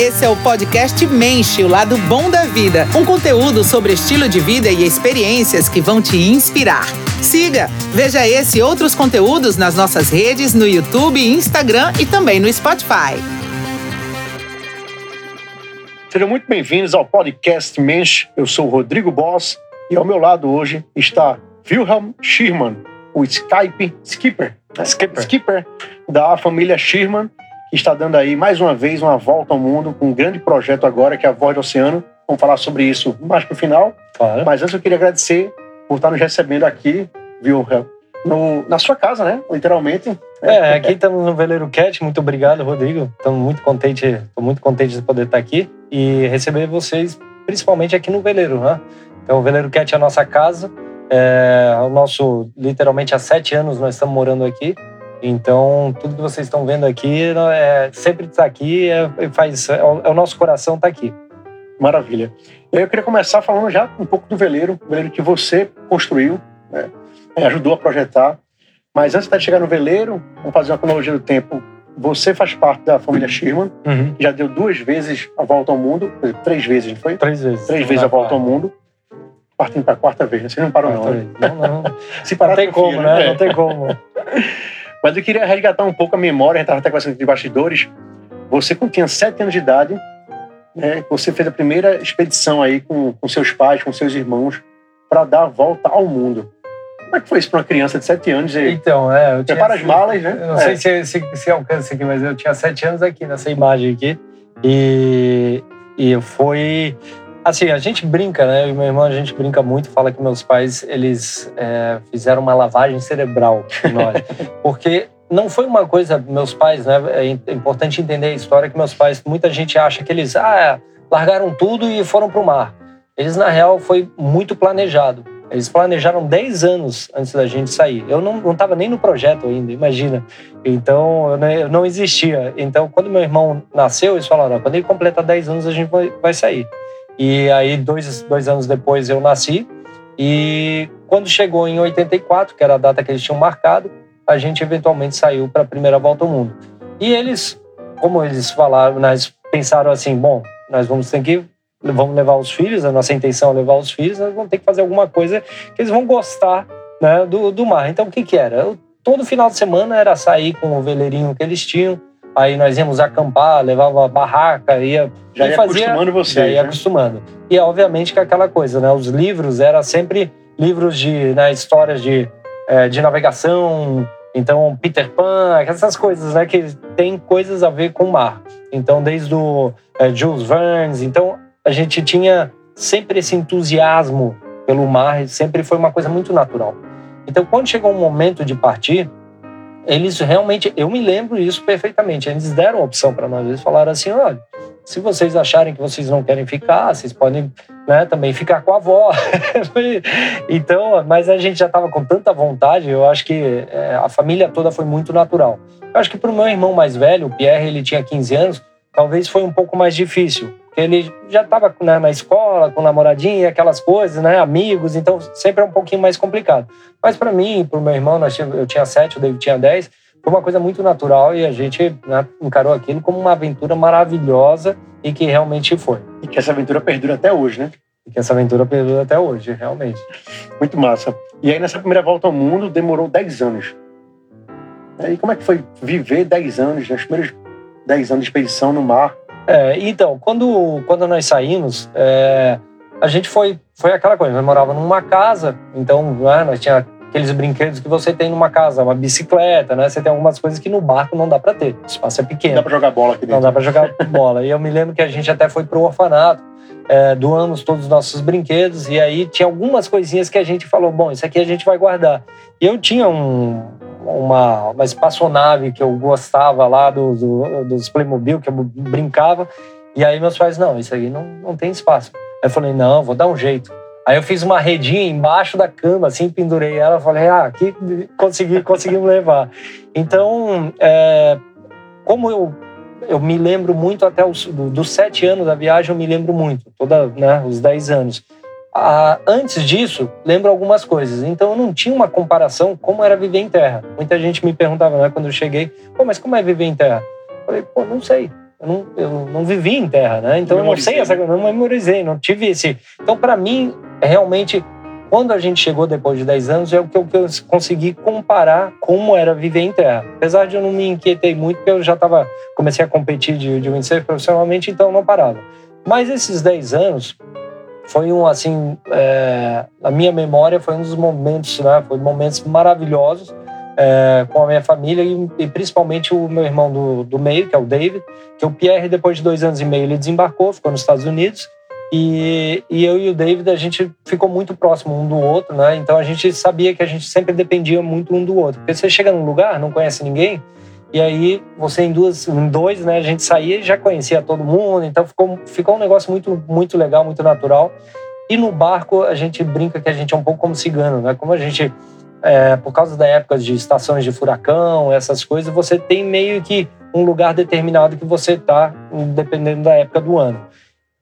Esse é o podcast Menche, o lado bom da vida. Um conteúdo sobre estilo de vida e experiências que vão te inspirar. Siga, veja esse e outros conteúdos nas nossas redes no YouTube, Instagram e também no Spotify. Sejam muito bem-vindos ao podcast Mensch. Eu sou o Rodrigo Boss e ao meu lado hoje está Wilhelm Schirman, o Skype Skipper. Skipper. Skipper da família Schirman, que está dando aí mais uma vez uma volta ao mundo com um grande projeto agora, que é a Voz do Oceano. Vamos falar sobre isso mais para o final. Claro. Mas antes eu queria agradecer por estar nos recebendo aqui, Wilhelm, no, na sua casa, né? Literalmente. É, aqui estamos no Veleiro Cat. Muito obrigado, Rodrigo. Estamos muito contente, estou muito contente de poder estar aqui e receber vocês, principalmente aqui no Veleiro, né? Então, o Veleiro Cat é a nossa casa. É o nosso, literalmente, há sete anos nós estamos morando aqui. Então, tudo que vocês estão vendo aqui é, sempre está aqui, é, faz, é, o, é o nosso coração está aqui. Maravilha. Eu queria começar falando já um pouco do veleiro, o veleiro que você construiu, né? ajudou a projetar. Mas antes de chegar no veleiro, vamos fazer uma cronologia do tempo. Você faz parte da família Sherman, Uhum. já deu duas vezes a volta ao mundo, três vezes, não foi? Três vezes. Três vezes a volta ao mundo. Partindo para a quarta vez, né? Você não parou, não. Né? vez. Não, não. Se parar, Não tem como, né? É. Não tem como. Mas eu queria resgatar um pouco a memória, a gente estava até conversando de bastidores. Você, quando tinha sete anos de idade, né, você fez a primeira expedição aí com, com seus pais, com seus irmãos, para dar a volta ao mundo. Como é que foi isso para uma criança de sete anos? E, Então, é, eu tinha... prepara as malas, né? Eu não É. sei se, se, se alcança aqui, mas eu tinha sete anos aqui, nessa imagem aqui. E, e foi... Assim, a gente brinca, né? Eu e meu irmão, a gente brinca muito. Fala que meus pais, eles é, fizeram uma lavagem cerebral em nós. Porque não foi uma coisa... Meus pais, né? É importante entender a história que meus pais... Muita gente acha que eles ah, largaram tudo e foram para o mar. Eles, na real, foi muito planejado. Eles planejaram 10 anos antes da gente sair. Eu não estava nem no projeto ainda, imagina. Então, eu não, eu não existia. Então, quando meu irmão nasceu, eles falaram: "Ó, quando ele completar 10 anos, a gente vai, vai sair. E aí, dois, dois anos depois, eu nasci. E quando chegou em 84, que era a data que eles tinham marcado, a gente eventualmente saiu para a primeira volta ao mundo. E eles, como eles falaram, nós pensaram assim: bom, nós vamos ter que vamos levar os filhos, a nossa intenção é levar os filhos, nós vamos ter que fazer alguma coisa que eles vão gostar né, do, do mar. Então, o que, que era? Eu, todo final de semana era sair com o veleirinho que eles tinham, aí nós íamos acampar, levava barraca, ia. Já ia fazia- acostumando você. já ia né? acostumando. E, obviamente, que aquela coisa, né? Os livros eram sempre livros de né, histórias de, eh, de navegação, então Peter Pan, essas coisas, né? Que tem coisas a ver com o mar. Então, desde o eh, Jules Verne, então a gente tinha sempre esse entusiasmo pelo mar, sempre foi uma coisa muito natural. Então, quando chegou o momento de partir, eles realmente, eu me lembro isso perfeitamente. Eles deram opção para nós. Eles falaram assim: olha, se vocês acharem que vocês não querem ficar, vocês podem né, também ficar com a avó. então, mas a gente já estava com tanta vontade, eu acho que é, a família toda foi muito natural. Eu acho que para o meu irmão mais velho, o Pierre, ele tinha 15 anos, talvez foi um pouco mais difícil. Ele já estava né, na escola, com namoradinha, aquelas coisas, né, amigos, então sempre é um pouquinho mais complicado. Mas para mim, para o meu irmão, nós tínhamos- eu tinha 7, o David tinha 10, foi uma coisa muito natural e a gente né, encarou aquilo como uma aventura maravilhosa e que realmente foi. E que essa aventura perdura até hoje, né? E que essa aventura perdura até hoje, realmente. Muito massa. E aí, nessa primeira volta ao mundo, demorou 10 anos. E como é que foi viver 10 anos, né? os primeiros 10 anos de expedição no mar? É, então, quando, quando nós saímos, é, a gente foi, foi aquela coisa, nós morávamos numa casa, então né, nós tinha aqueles brinquedos que você tem numa casa, uma bicicleta, né? Você tem algumas coisas que no barco não dá para ter, o espaço é Não pequeno. dá pra jogar bola aqui dentro. Não dá para jogar bola. E eu me lembro que a gente até foi pro orfanato, é, doamos todos os nossos brinquedos, e aí tinha algumas coisinhas que a gente falou: bom, isso aqui a gente vai guardar. E eu tinha um, uma, uma espaçonave que eu gostava lá do, do- dos Playmobil, que eu brincava, e aí meus pais: não, isso aí não, não tem espaço. Aí eu falei: não, vou dar um jeito. Aí eu fiz uma redinha embaixo da cama, assim, pendurei ela, falei, ah, aqui consegui, conseguimos levar. Então, é, como eu, eu me lembro muito até os do- dos sete anos da viagem, eu me lembro muito, toda, né, os dez anos. Ah, antes disso, lembro algumas coisas. Então, eu não tinha uma comparação como era viver em terra. Muita gente me perguntava, né, quando eu cheguei, pô, mas como é viver em terra? Eu falei, pô, não sei. Eu não, eu não vivi em terra, né? Então eu não sei essa coisa, não memorizei, não tive esse. Então, para mim, realmente, quando a gente chegou depois de 10 anos, é o que eu, consegui comparar como era viver em terra. Apesar de eu não me inquietei muito, porque eu já estava comecei a competir de, de windsurf profissionalmente, então não parava. Mas esses 10 anos foi um assim, é, a minha memória foi um dos momentos, né? Foi momentos maravilhosos é, com a minha família e, e, principalmente o meu irmão do, do meio, que é o David, que o Pierre depois de dois anos e meio ele desembarcou, ficou nos Estados Unidos e, e, eu e o David, a gente ficou muito próximo um do outro, né? Então a gente sabia que a gente sempre dependia muito um do outro. Porque você chega num lugar, não conhece ninguém, e aí você em duas, em dois, né? A gente saía e já conhecia todo mundo, então ficou, ficou um negócio muito, muito legal, muito natural. E no barco a gente brinca que a gente é um pouco como cigano, né? Como a gente, é, por causa da época de estações de furacão, essas coisas, você tem meio que um lugar determinado que você tá, dependendo da época do ano.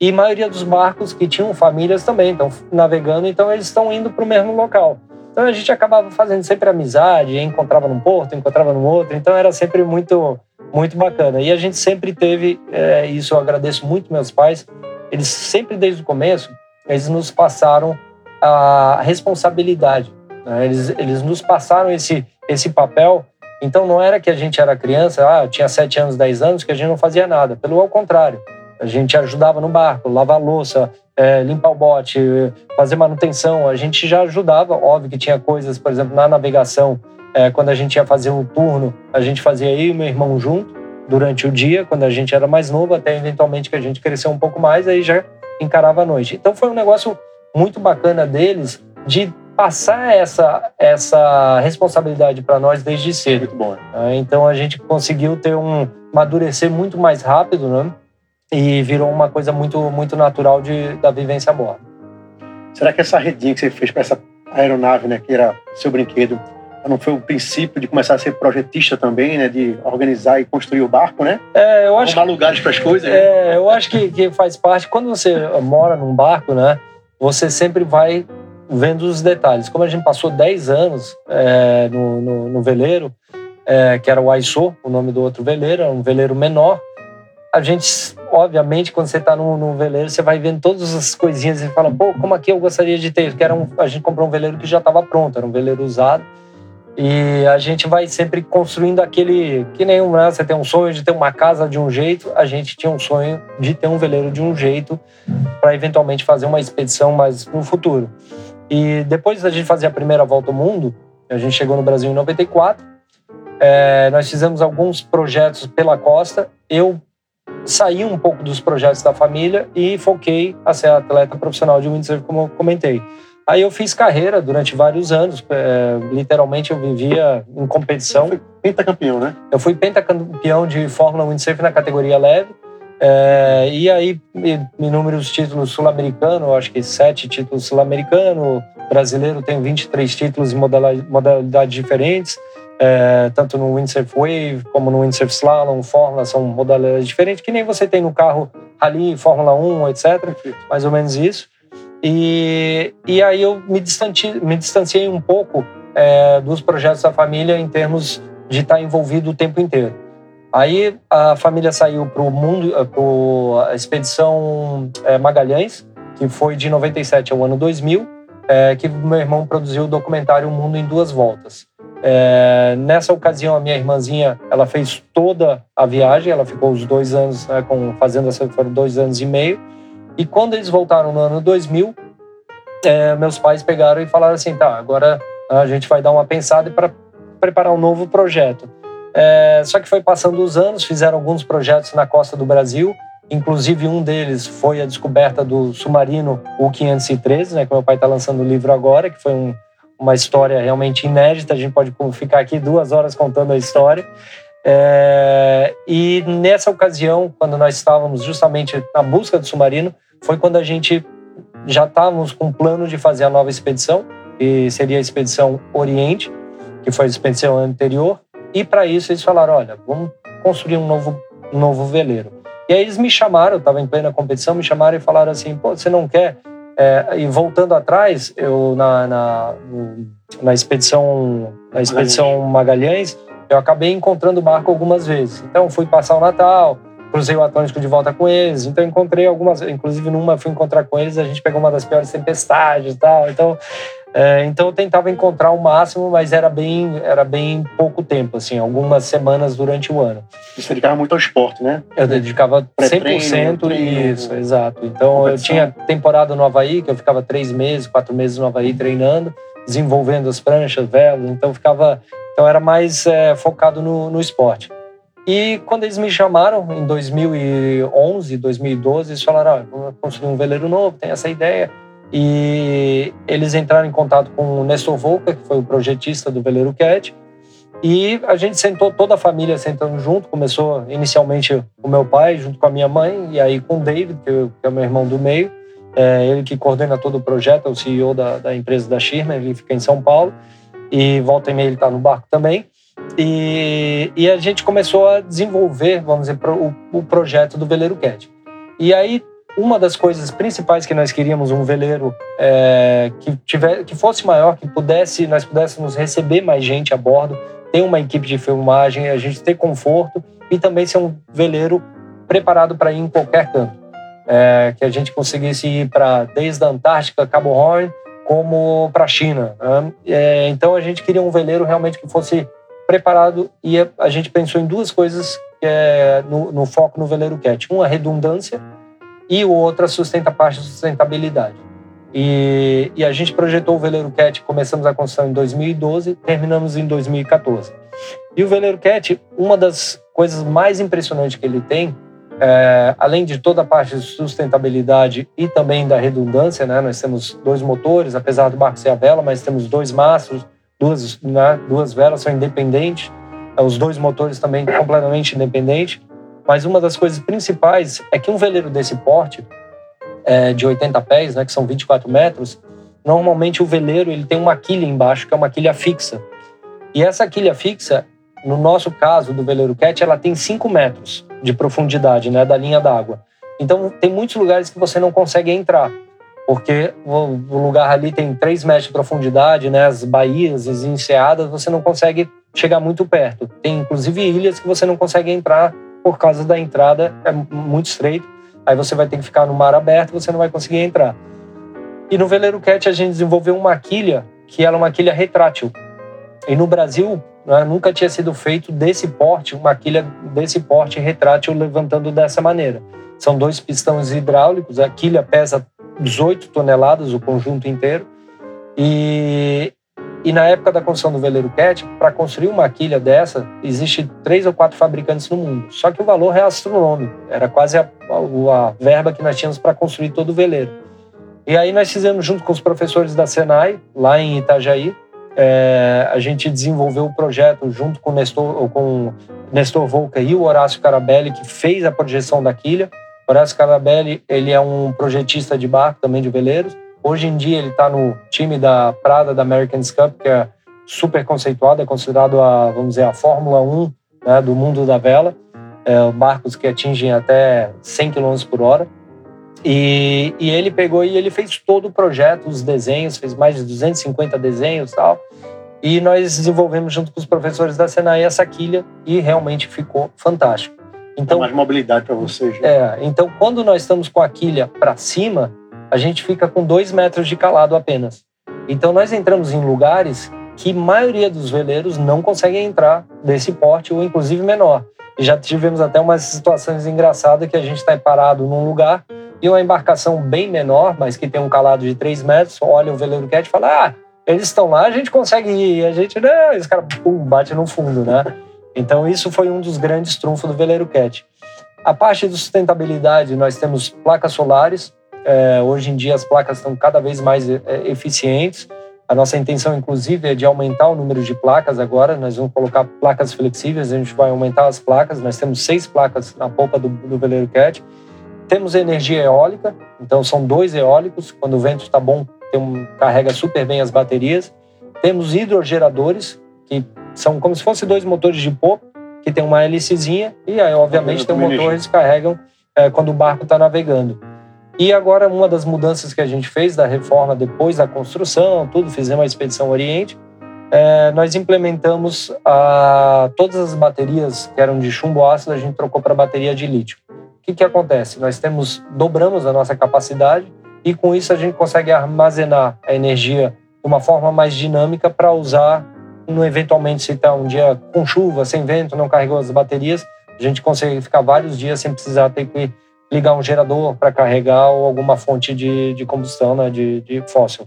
E a maioria dos barcos que tinham famílias também estão navegando, então eles estão indo para o mesmo local. Então a gente acabava fazendo sempre amizade, encontrava num porto, encontrava no outro, então era sempre muito, muito bacana. E a gente sempre teve, é, isso eu agradeço muito meus pais, eles sempre desde o começo, eles nos passaram a responsabilidade, né? eles, eles nos passaram esse, esse papel. Então não era que a gente era criança, ah, tinha 7 anos, 10 anos, que a gente não fazia nada, pelo ao contrário a gente ajudava no barco, lavar louça, é, limpar o bote, fazer manutenção. A gente já ajudava, óbvio que tinha coisas, por exemplo, na navegação, é, quando a gente ia fazer um turno, a gente fazia eu e meu irmão junto durante o dia, quando a gente era mais novo, até eventualmente que a gente cresceu um pouco mais, aí já encarava a noite. Então foi um negócio muito bacana deles de passar essa, essa responsabilidade para nós desde cedo. Muito bom. É, então a gente conseguiu ter um amadurecer muito mais rápido, né? E virou uma coisa muito, muito natural de, da vivência a bordo. Será que essa redinha que você fez para essa aeronave, né, que era seu brinquedo, não foi o princípio de começar a ser projetista também, né, de organizar e construir o barco, né? É, eu acho. Arrumar lugares para as coisas. Né? É, né? eu acho que, que faz parte. Quando você mora num barco, né, você sempre vai vendo os detalhes. Como a gente passou 10 anos é, no, no, no, veleiro, é, que era o Aisô, o nome do outro veleiro, era um veleiro menor, a gente, obviamente, quando você está no, no, veleiro, você vai vendo todas as coisinhas e fala, pô, como aqui eu gostaria de ter. Que era um, a gente comprou um veleiro que já estava pronto, era um veleiro usado. E a gente vai sempre construindo aquele. Que nem né, você tem um sonho de ter uma casa de um jeito, a gente tinha um sonho de ter um veleiro de um jeito para eventualmente fazer uma expedição mais no futuro. E depois da gente fazer a primeira volta ao mundo, a gente chegou no Brasil em 94. É, nós fizemos alguns projetos pela costa. Eu saí um pouco dos projetos da família e foquei a ser atleta profissional de windsurf, como eu comentei. Aí eu fiz carreira durante vários anos, é, literalmente eu vivia em competição. Você foi pentacampeão, né? Eu fui pentacampeão de Fórmula Windsurf na categoria leve. É, e aí, inúmeros títulos sul-americanos, acho que sete títulos sul-americanos, brasileiro tem 23 títulos em modalidades diferentes é, tanto no windsurf wave como no windsurf slalom, fórmula, são modalidades diferentes, que nem você tem no carro ali, Fórmula 1, etc. Mais ou menos isso. E, e aí eu me distanciei, me distanciei um pouco é, dos projetos da família em termos de estar envolvido o tempo inteiro. Aí a família saiu para o mundo, para a expedição é, Magalhães, que foi de 97 ao ano 2000, é, que meu irmão produziu o documentário O Mundo em Duas Voltas. É, nessa ocasião, a minha irmãzinha, ela fez toda a viagem, ela ficou os dois anos né, com, fazendo essa, foram dois anos e meio. E quando eles voltaram no ano 2000, é, meus pais pegaram e falaram assim, tá, agora a gente vai dar uma pensada para preparar um novo projeto. É, só que foi passando os anos, fizeram alguns projetos na costa do Brasil, inclusive um deles foi a descoberta do submarino U-513, né, que meu pai está lançando o livro agora, que foi um, uma história realmente inédita. A gente pode ficar aqui duas horas contando a história. É, e nessa ocasião, quando nós estávamos justamente na busca do submarino, foi quando a gente já estávamos com o plano de fazer a nova expedição, que seria a expedição Oriente, que foi a expedição anterior. E para isso eles falaram: olha, vamos construir um novo, novo veleiro. E aí eles me chamaram, eu estava em plena competição, me chamaram e falaram assim: pô, você não quer é, e voltando atrás, eu na, na, na expedição na expedição Magalhães, eu acabei encontrando o barco algumas vezes. Então fui passar o Natal, cruzei o Atlântico de volta com eles. Então encontrei algumas, inclusive numa fui encontrar com eles, a gente pegou uma das piores tempestades e tal. Então é, então eu tentava encontrar o máximo, mas era bem, era bem pouco tempo, assim, algumas semanas durante o ano. Você dedicava muito ao esporte, né? Eu dedicava 100% treino, isso, exato. Então eu tinha temporada no Havaí, que eu ficava três meses, quatro meses no Havaí treinando, desenvolvendo as pranchas, velas, então ficava, então era mais é, focado no, no esporte. E quando eles me chamaram em 2011, 2012, eles falaram: ah, construir um veleiro novo, tem essa ideia e eles entraram em contato com o Nestor Volca, que foi o projetista do Veleiro Cat, e a gente sentou, toda a família sentando junto. Começou inicialmente o meu pai, junto com a minha mãe, e aí com o David, que é o meu irmão do meio, é ele que coordena todo o projeto, é o CEO da, da empresa da Schirmer, ele fica em São Paulo, e volta e meia ele está no barco também. E, e, a gente começou a desenvolver, vamos dizer, o, o projeto do Veleiro Cat. E aí uma das coisas principais que nós queríamos um veleiro é, que tiver, que fosse maior, que pudesse, nós pudéssemos receber mais gente a bordo, ter uma equipe de filmagem, a gente ter conforto e também ser um veleiro preparado para ir em qualquer canto, é, que a gente conseguisse ir para desde a Antártica, Cabo Horn, como para a China. Né? É, então a gente queria um veleiro realmente que fosse preparado e a gente pensou em duas coisas é, no, no foco no veleiro Cat. Uma, redundância e o outro a sustenta a parte de sustentabilidade. E, e, a gente projetou o Veleiro Cat, começamos a construção em 2012, terminamos em 2014. E o Veleiro Cat, uma das coisas mais impressionantes que ele tem, é, além de toda a parte de sustentabilidade e também da redundância, né? nós temos dois motores, apesar do barco ser a vela, mas temos dois mastros, duas, né? duas velas são independentes, os dois motores também completamente independentes. Mas uma das coisas principais é que um veleiro desse porte, é, de 80 pés, né, que são 24 metros, normalmente o veleiro ele tem uma quilha embaixo, que é uma quilha fixa. E essa quilha fixa, no nosso caso do veleiro Cat, ela tem 5 metros de profundidade né, da linha d'água. Então, tem muitos lugares que você não consegue entrar, porque o lugar ali tem 3 metros de profundidade, né, as baías, as enseadas, você não consegue chegar muito perto. Tem, inclusive, ilhas que você não consegue entrar por causa da entrada é muito estreito. Aí você vai ter que ficar no mar aberto, você não vai conseguir entrar. E no veleiro cat a gente desenvolveu uma quilha que era é uma quilha retrátil. E no Brasil né, nunca tinha sido feito desse porte, uma quilha desse porte retrátil levantando dessa maneira. São dois pistões hidráulicos, a quilha pesa 18 toneladas, o conjunto inteiro. E, e na época da construção do veleiro Cat, para construir uma quilha dessa, existe três ou quatro fabricantes no mundo. Só que o valor é astronômico, era quase a, a, a verba que nós tínhamos para construir todo o veleiro. E aí nós fizemos junto com os professores da Senai, lá em Itajaí, é, a gente desenvolveu o projeto junto com o Nestor, com Nestor Volca e o Horácio Carabelli, que fez a projeção da quilha. Horácio Carabelli ele é um projetista de barco, também de veleiros. Hoje em dia ele está no time da Prada da American Cup, que é super conceituado, é considerado a, vamos dizer, a Fórmula 1 né, do mundo da vela. É, barcos que atingem até 100 km por hora. E, e, ele pegou e ele fez todo o projeto, os desenhos, fez mais de 250 desenhos tal. E nós desenvolvemos junto com os professores da Senai essa quilha e realmente ficou fantástico. Então, mais mobilidade para vocês. Né? É, então quando nós estamos com a quilha para cima, a gente fica com dois metros de calado apenas. Então nós entramos em lugares que a maioria dos veleiros não conseguem entrar desse porte ou inclusive menor. E já tivemos até umas situações engraçadas que a gente está parado num lugar e uma embarcação bem menor, mas que tem um calado de 3 metros, olha o veleiro cat e fala: Ah, eles estão lá, a gente consegue ir. E a gente, não, esse cara pum, bate no fundo, né? Então, isso foi um dos grandes trunfos do veleiro cat. A parte de sustentabilidade, nós temos placas solares, é, hoje em dia as placas estão cada vez mais é, eficientes. A nossa intenção, inclusive, é de aumentar o número de placas agora. Nós vamos colocar placas flexíveis, a gente vai aumentar as placas. Nós temos seis placas na polpa do, do veleiro Cat. Temos energia eólica, então são dois eólicos. Quando o vento está bom, um, carrega super bem as baterias. Temos hidrogeradores, que são como se fossem dois motores de polpa, que tem uma hélicezinha, e aí, obviamente, tem um motor que eles carregam é, quando o barco está navegando. E agora, uma das mudanças que a gente fez da reforma depois da construção, tudo, fizemos a Expedição Oriente. é, nós implementamos a, todas as baterias que eram de chumbo ácido, a gente trocou para bateria de lítio. O que, que acontece? Nós temos dobramos a nossa capacidade e com isso a gente consegue armazenar a energia de uma forma mais dinâmica para usar no eventualmente se está um dia com chuva, sem vento, não carregou as baterias, a gente consegue ficar vários dias sem precisar ter que ligar um gerador para carregar ou alguma fonte de, de combustão, né, de, de fóssil.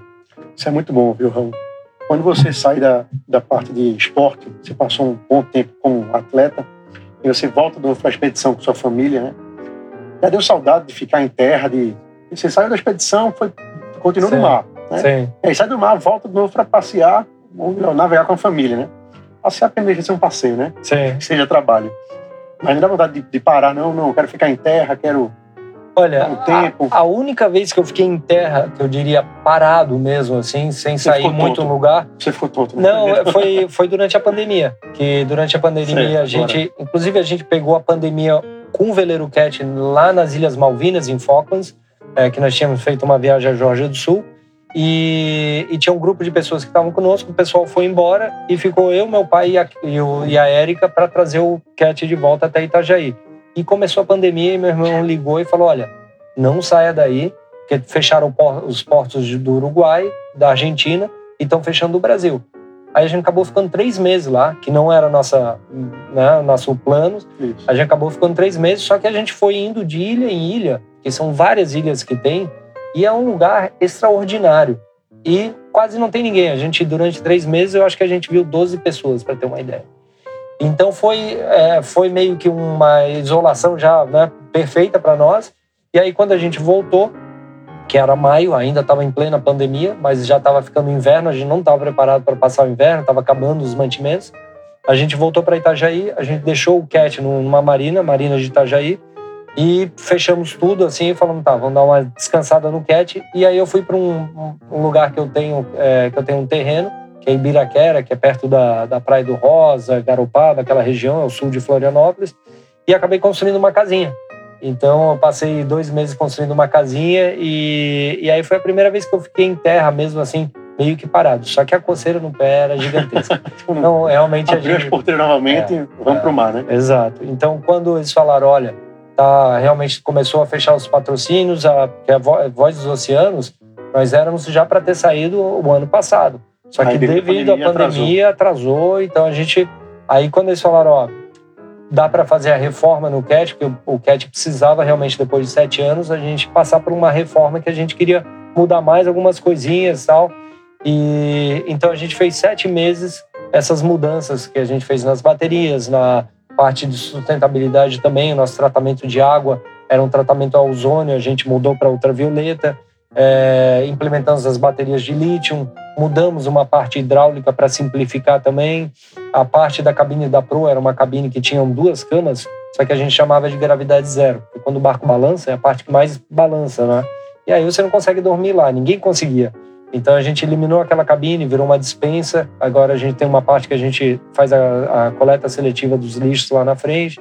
Isso é muito bom, viu, Raul? Quando você sai da, da parte de esporte, você passou um bom tempo como atleta, e você volta para a expedição com sua família, né? Já deu saudade de ficar em terra, de... Você saiu da expedição, foi... continuou Sim. no mar, né? Sim. E aí sai do mar, volta de novo para passear, ou navegar com a família, né? Passear tem de ser um passeio, né? Sim. Que seja trabalho. Mas não dá vontade de, de parar, não, não, quero ficar em terra, quero Olha, tempo. A, a, única vez que eu fiquei em terra, que eu diria parado mesmo, assim, sem Você sair muito tonto. lugar. Você ficou tonto. Né? Não, foi, foi durante a pandemia. Que durante a pandemia a gente. Agora. Inclusive, a gente pegou a pandemia com o veleiro Cat lá nas Ilhas Malvinas, em Falklands, é, que nós tínhamos feito uma viagem à Georgia do Sul. E, e, tinha um grupo de pessoas que estavam conosco, o pessoal foi embora e ficou eu, meu pai e a, e, o, e a Érica para trazer o Cat de volta até Itajaí. E começou a pandemia e meu irmão ligou e falou: Olha, não saia daí, porque fecharam os portos do Uruguai, da Argentina e estão fechando o Brasil. Aí a gente acabou ficando três meses lá, que não era nossa, né, nosso plano. Isso. A gente acabou ficando três meses, só que a gente foi indo de ilha em ilha, que são várias ilhas que tem, e é um lugar extraordinário. E quase não tem ninguém. A gente, durante três meses, eu acho que a gente viu 12 pessoas, para ter uma ideia. Então foi, é, foi meio que uma isolação já né, perfeita para nós. E aí, quando a gente voltou, que era maio, ainda estava em plena pandemia, mas já estava ficando inverno, a gente não estava preparado para passar o inverno, estava acabando os mantimentos. A gente voltou para Itajaí, a gente deixou o Cat numa marina, marina de Itajaí, e fechamos tudo assim, e falamos, tá, vamos dar uma descansada no Cat. E aí eu fui para um, um, lugar que eu tenho, é, que eu tenho um terreno, que é Ibiraquera, que é perto da, da Praia do Rosa, Garopaba, aquela região, é o sul de Florianópolis, e acabei construindo uma casinha. Então eu passei dois meses construindo uma casinha e, e aí foi a primeira vez que eu fiquei em terra mesmo assim, meio que parado. Só que a coceira no pé era gigantesca. então realmente Abriu a gente... as porteiras novamente é, vamos é, pro mar, né? Exato. Então quando eles falaram, olha, tá, realmente começou a fechar os patrocínios, a, é a Voz dos Oceanos, nós éramos já para ter saído o ano passado. Só que devido à pandemia, pandemia atrasou. atrasou, então a gente... Aí quando eles falaram, ó, dá para fazer a reforma no CAT, porque o CAT precisava realmente, depois de sete anos, a gente passar por uma reforma que a gente queria mudar mais algumas coisinhas e tal. E então a gente fez sete meses essas mudanças que a gente fez nas baterias, na parte de sustentabilidade também, o nosso tratamento de água era um tratamento a ozônio, a gente mudou para ultravioleta é, implementamos as baterias de lítio, mudamos uma parte hidráulica para simplificar também. A parte da cabine da Pro era uma cabine que tinha duas camas, só que a gente chamava de gravidade zero, porque quando o barco balança, é a parte que mais balança, né? E aí você não consegue dormir lá, ninguém conseguia. Então a gente eliminou aquela cabine, virou uma dispensa. Agora a gente tem uma parte que a gente faz a, a coleta seletiva dos lixos lá na frente.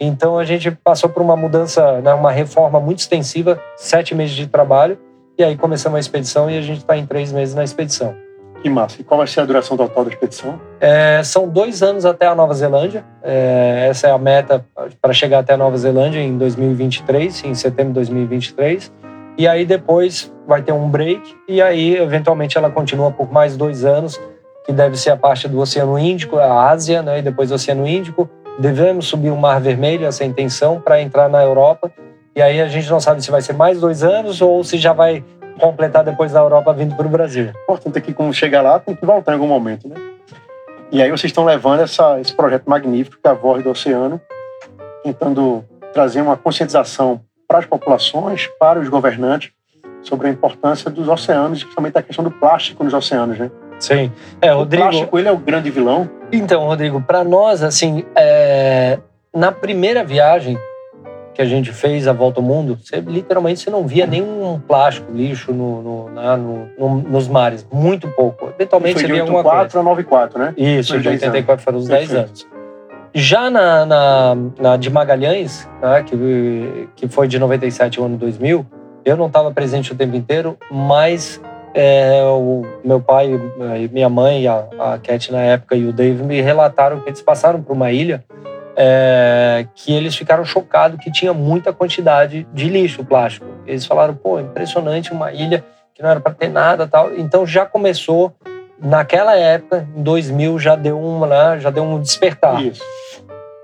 Então a gente passou por uma mudança, né, uma reforma muito extensiva, sete meses de trabalho e aí começamos a expedição e a gente está em três meses na expedição. Que massa. E qual vai ser a duração total da expedição? É, são dois anos até a Nova Zelândia. É, essa é a meta para chegar até a Nova Zelândia em 2023, em setembro de 2023. E aí depois vai ter um break e aí eventualmente ela continua por mais dois anos, que deve ser a parte do Oceano Índico, a Ásia, né, e depois do Oceano Índico. Devemos subir o Mar Vermelho, essa é intenção, para entrar na Europa e aí a gente não sabe se vai ser mais dois anos ou se já vai completar depois da Europa vindo para o Brasil. Importante é que quando chegar lá tem que voltar em algum momento, né? E aí vocês estão levando essa, esse projeto magnífico que é a Voz do Oceano, tentando trazer uma conscientização para as populações, para os governantes, sobre a importância dos oceanos, principalmente a questão do plástico nos oceanos, né? Sim. É, Rodrigo... O plástico, ele é o grande vilão? Então, Rodrigo, para nós, assim, é... na primeira viagem, que a gente fez a volta ao mundo, você, literalmente você não via nenhum plástico, lixo no, no, na, no, no nos mares. Muito pouco. Eventualmente você via alguma coisa. De 84 a 94, né? Isso, de 84 foram os 10 anos. Já na, na, na, de Magalhães, né, que, que foi de 97 ao ano 2000, eu não estava presente o tempo inteiro, mas é, o meu pai, minha mãe, a, a Cat na época e o Dave me relataram que eles passaram por uma ilha é, que eles ficaram chocados que tinha muita quantidade de lixo plástico. Eles falaram, pô, impressionante, uma ilha que não era para ter nada tal. Então já começou, naquela época, em 2000, já deu um, né, já deu um despertar. Isso.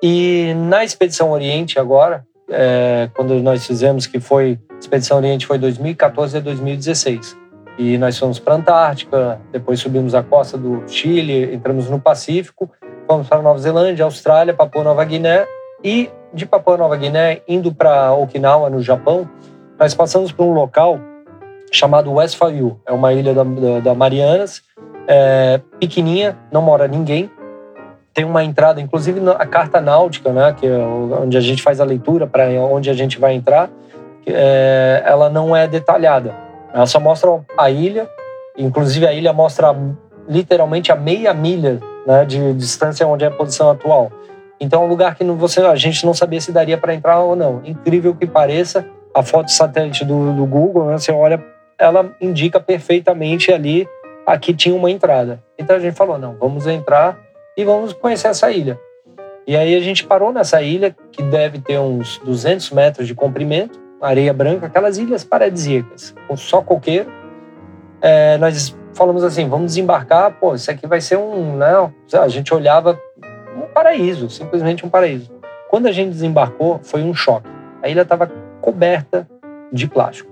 E na Expedição Oriente agora, é, quando nós fizemos, que foi, Expedição Oriente foi 2014 a 2016. E nós fomos para a Antártica, depois subimos a costa do Chile, entramos no Pacífico fomos para Nova Zelândia, Austrália, Papua Nova Guiné e de Papua Nova Guiné indo para Okinawa, no Japão, nós passamos por um local chamado Westphal. É uma ilha da, da, da Marianas, é, pequenininha, não mora ninguém. Tem uma entrada, inclusive a carta náutica, né, que é onde a gente faz a leitura para onde a gente vai entrar, é, ela não é detalhada. Ela só mostra a ilha, inclusive a ilha mostra literalmente a meia milha né, de distância onde é a posição atual. Então é um lugar que você, a gente não sabia se daria para entrar ou não. Incrível que pareça, a foto satélite do, do Google, né, você olha, ela indica perfeitamente ali aqui tinha uma entrada. Então a gente falou, não, vamos entrar e vamos conhecer essa ilha. E aí a gente parou nessa ilha, que deve ter uns 200 metros de comprimento, areia branca, aquelas ilhas paradisíacas, com só coqueiro. É, nós falamos assim, vamos desembarcar, pô, isso aqui vai ser um, né? A gente olhava um paraíso, simplesmente um paraíso. Quando a gente desembarcou, foi um choque. A ilha estava coberta de plástico,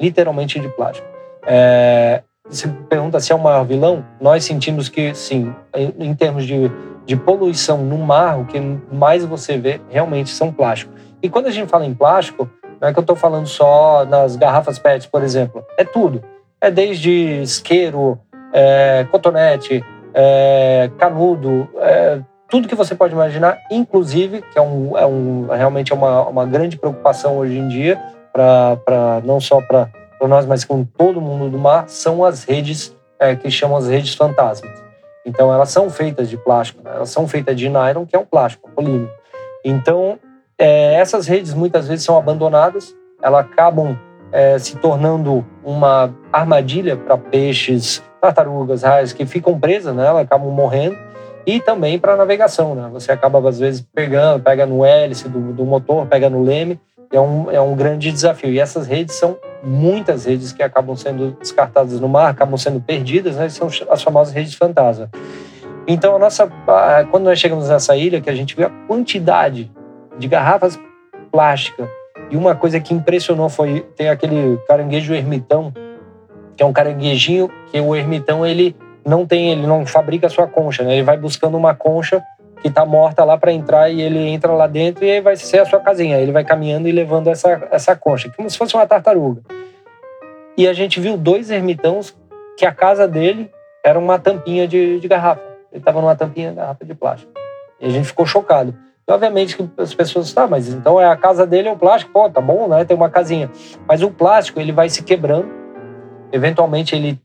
literalmente de plástico. É, você pergunta se é o maior vilão? Nós sentimos que sim, em, termos de, de poluição no mar, o que mais você vê realmente são plásticos. E quando a gente fala em plástico, não é que eu estou falando só nas garrafas PET, por exemplo, é tudo é desde isqueiro, é, cotonete, é, canudo, é, tudo que você pode imaginar, inclusive, que é, um, é um, realmente é uma, uma grande preocupação hoje em dia, para não só para nós, mas com todo mundo do mar, são as redes é, que chamam as redes fantasmas. Então, elas são feitas de plástico, né? elas são feitas de nylon, que é um plástico, um polímero. Então, é, essas redes muitas vezes são abandonadas, elas acabam é, se tornando uma armadilha para peixes, tartarugas, raios que ficam presas nela, acabam morrendo, e também para navegação. Né? Você acaba, às vezes, pegando, pega no hélice do, do motor, pega no leme, é um, é um grande desafio. E essas redes são muitas redes que acabam sendo descartadas no mar, acabam sendo perdidas, né? são as famosas redes fantasma. Então, a nossa, quando nós chegamos nessa ilha, que a gente viu a quantidade de garrafas plásticas e uma coisa que impressionou foi tem aquele caranguejo ermitão, que é um caranguejinho que o ermitão ele não tem, ele não fabrica sua concha, né? Ele vai buscando uma concha que está morta lá para entrar e ele entra lá dentro e vai ser a sua casinha. Ele vai caminhando e levando essa, essa concha, como se fosse uma tartaruga. E a gente viu dois ermitãos que a casa dele era uma tampinha de, de garrafa. Ele estava numa tampinha de garrafa de plástico. E a gente ficou chocado. Obviamente que as pessoas, tá, mas então é a casa dele é o plástico, pô, tá bom, né? Tem uma casinha. Mas o plástico, ele vai se quebrando. Eventualmente ele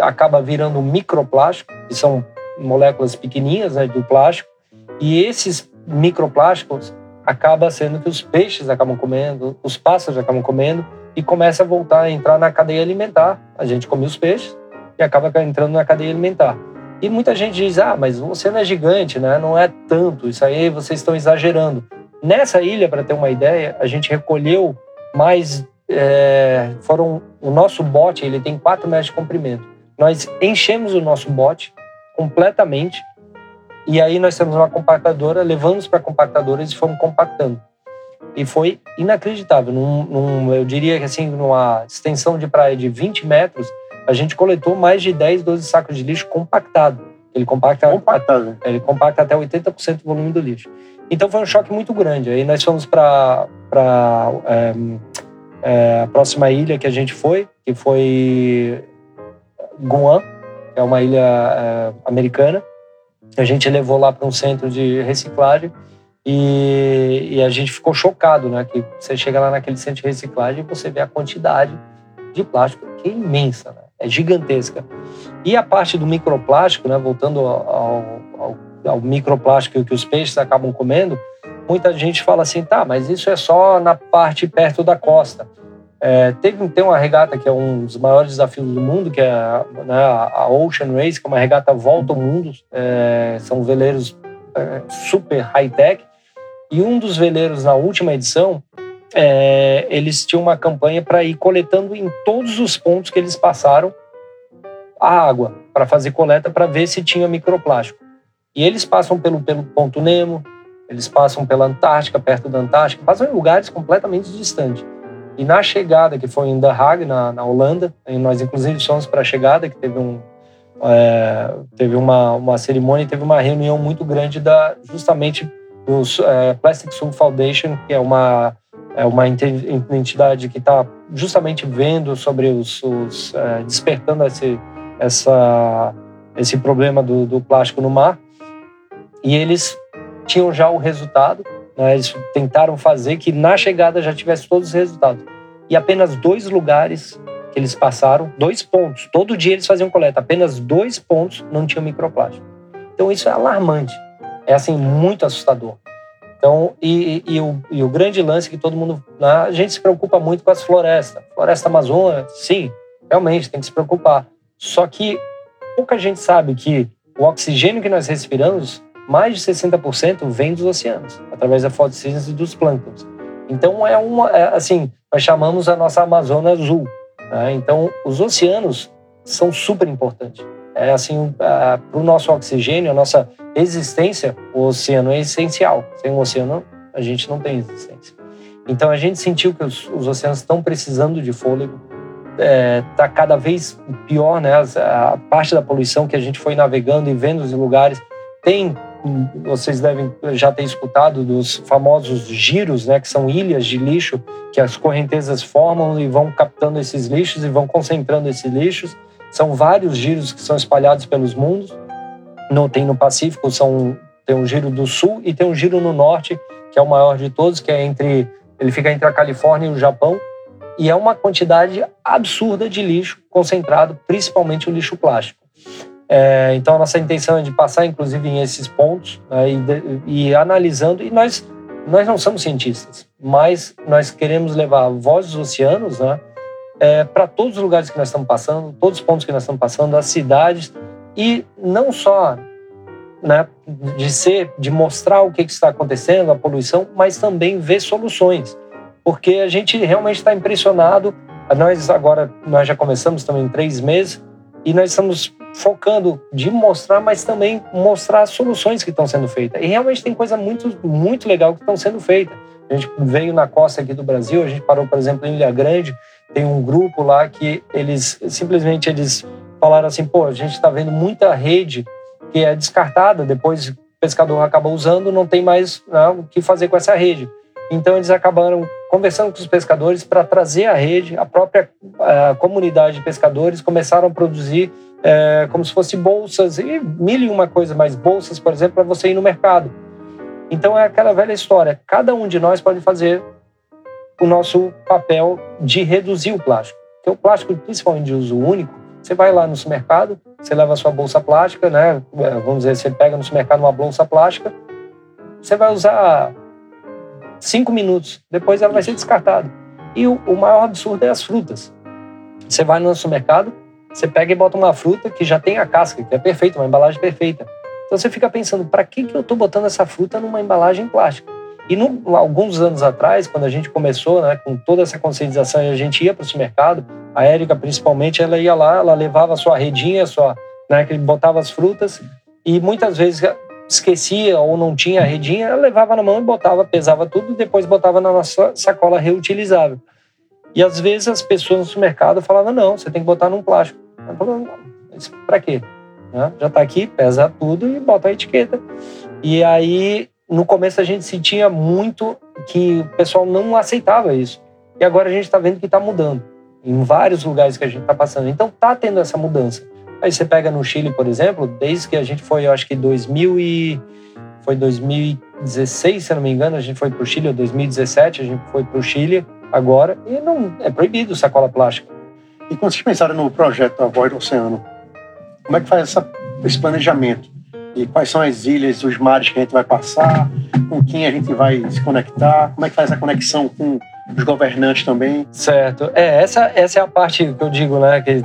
acaba virando microplástico, que são moléculas pequenininhas né, do plástico. E esses microplásticos acaba sendo que os peixes acabam comendo, os pássaros acabam comendo e começa a voltar a entrar na cadeia alimentar. A gente come os peixes e acaba entrando na cadeia alimentar. E muita gente diz: ah, mas o oceano é gigante, né? não é tanto, isso aí vocês estão exagerando. Nessa ilha, para ter uma ideia, a gente recolheu mais. É, foram o nosso bote ele tem 4 metros de comprimento. Nós enchemos o nosso bote completamente e aí nós temos uma compactadora, levamos para compactadoras e fomos compactando. E foi inacreditável. Num, num, eu diria que assim, numa extensão de praia de 20 metros, a gente coletou mais de 10, 12 sacos de lixo compactado. Ele compacta, compactado. ele compacta até 80% do volume do lixo. Então foi um choque muito grande. Aí nós fomos para é, é, a próxima ilha que a gente foi, que foi Guam, que é uma ilha é, americana. A gente levou lá para um centro de reciclagem e, e, a gente ficou chocado, né? Que você chega lá naquele centro de reciclagem e você vê a quantidade de plástico que é imensa, né? é gigantesca. E a parte do microplástico, né, voltando ao, ao, ao microplástico que os peixes acabam comendo, muita gente fala assim, tá, mas isso é só na parte perto da costa. É, teve, tem uma regata que é um dos maiores desafios do mundo, que é né, a Ocean Race, que é uma regata volta ao mundo. É, são veleiros é, super high-tech. E um dos veleiros, na última edição, é, eles tinham uma campanha para ir coletando em todos os pontos que eles passaram a água, para fazer coleta para ver se tinha microplástico. E eles passam pelo, pelo ponto Nemo, eles passam pela Antártica, perto da Antártica, passam em lugares completamente distantes. E na chegada, que foi em The Hague, na, na Holanda, nós inclusive fomos para a chegada, que teve, um, é, teve uma, uma cerimônia, teve uma reunião muito grande da justamente dos é, Plastic Soup Foundation, que é uma, é uma entidade que está justamente vendo sobre os, os é, despertando esse, essa, esse problema do, do plástico no mar. E eles tinham já o resultado né? Eles tentaram fazer que na chegada já tivesse todos os resultados. E apenas dois lugares que eles passaram, dois pontos. Todo dia eles faziam coleta, apenas dois pontos não tinham microplástico. Então isso é alarmante, é assim muito assustador. Então, e, e, e, o, e o, grande lance que todo mundo. Né? A gente se preocupa muito com as florestas. Floresta Amazônia, sim, realmente tem que se preocupar. Só que pouca gente sabe que o oxigênio que nós respiramos mais de 60% vem dos oceanos, através da fotossíntese dos plânctons. Então, é uma, é, assim, nós chamamos a nossa Amazônia azul. Né? Então, os oceanos são super importantes. É assim, para o nosso oxigênio, a nossa existência, o oceano é essencial. Sem o oceano, a gente não tem existência. Então, a gente sentiu que os, os oceanos estão precisando de fôlego. Está é, tá cada vez pior, né? A parte da poluição que a gente foi navegando e vendo os lugares tem vocês devem já ter escutado dos famosos giros, né, que são ilhas de lixo que as correntezas formam e vão captando esses lixos e vão concentrando esses lixos. São vários giros que são espalhados pelos mundos. No, tem no Pacífico, são, tem um giro do sul e tem um giro no norte, que é o maior de todos, que é entre ele fica entre a Califórnia e o Japão. E é uma quantidade absurda de lixo concentrado, principalmente o lixo plástico. É, então, nossa intenção é de passar, inclusive, em esses pontos né, e, e, analisando. E nós, nós não somos cientistas, mas nós queremos levar a voz dos oceanos né, é, para todos os lugares que nós estamos passando, todos os pontos que nós estamos passando, as cidades, e não só né, de ser, de mostrar o que, que está acontecendo, a poluição, mas também ver soluções, porque a gente realmente está impressionado. Nós agora nós já começamos também em três meses e nós estamos focando de mostrar, mas também mostrar as soluções que estão sendo feitas. E realmente tem coisa muito, muito legal que estão sendo feita. A gente veio na costa aqui do Brasil, a gente parou, por exemplo, em Ilha Grande, tem um grupo lá que eles simplesmente eles falaram assim, pô, a gente está vendo muita rede que é descartada, depois o pescador acaba usando, não tem mais né, o que fazer com essa rede. Então eles acabaram conversando com os pescadores para trazer a rede, a própria a comunidade de pescadores começaram a produzir é, como se fosse bolsas e mil e uma coisa mais bolsas, por exemplo, para você ir no mercado. Então é aquela velha história. Cada um de nós pode fazer o nosso papel de reduzir o plástico. Porque o plástico, principalmente de uso único, você vai lá no supermercado, você leva a sua bolsa plástica, né? É, vamos dizer, você pega no supermercado uma bolsa plástica, você vai usar cinco minutos, depois ela vai ser descartada. E o, o maior absurdo é as frutas. Você vai no supermercado, você pega e bota uma fruta que já tem a casca, que é perfeita, uma embalagem perfeita. Então você fica pensando, para que, que eu estou botando essa fruta numa embalagem plástica? E no, alguns anos atrás, quando a gente começou, né, com toda essa conscientização, e a gente ia para o supermercado, a Érica principalmente, ela ia lá, ela levava a sua redinha, a sua, né, que botava as frutas, e muitas vezes esquecia ou não tinha a redinha, ela levava na mão e botava, pesava tudo, e depois botava na nossa sacola reutilizável. E às vezes as pessoas no supermercado falavam: não, você tem que botar num plástico. Eu falava, para quê? Né? Já está aqui, pesa tudo e bota a etiqueta. E aí, no começo, a gente sentia muito que o pessoal não aceitava isso. E agora a gente está vendo que está mudando em vários lugares que a gente está passando. Então, está tendo essa mudança. Aí você pega no Chile, por exemplo, desde que a gente foi, eu acho que 2000 e foi 2016, se não me engano, a gente foi para o Chile, ou 2017, a gente foi para o Chile agora e não é proibido sacola plástica. E quando vocês pensaram no projeto A Voz do Oceano, como é que faz essa, esse planejamento? E quais são as ilhas, os mares que a gente vai passar, com quem a gente vai se conectar, como é que faz a conexão com os governantes também. Certo. É, essa, essa é a parte que eu digo, né? Que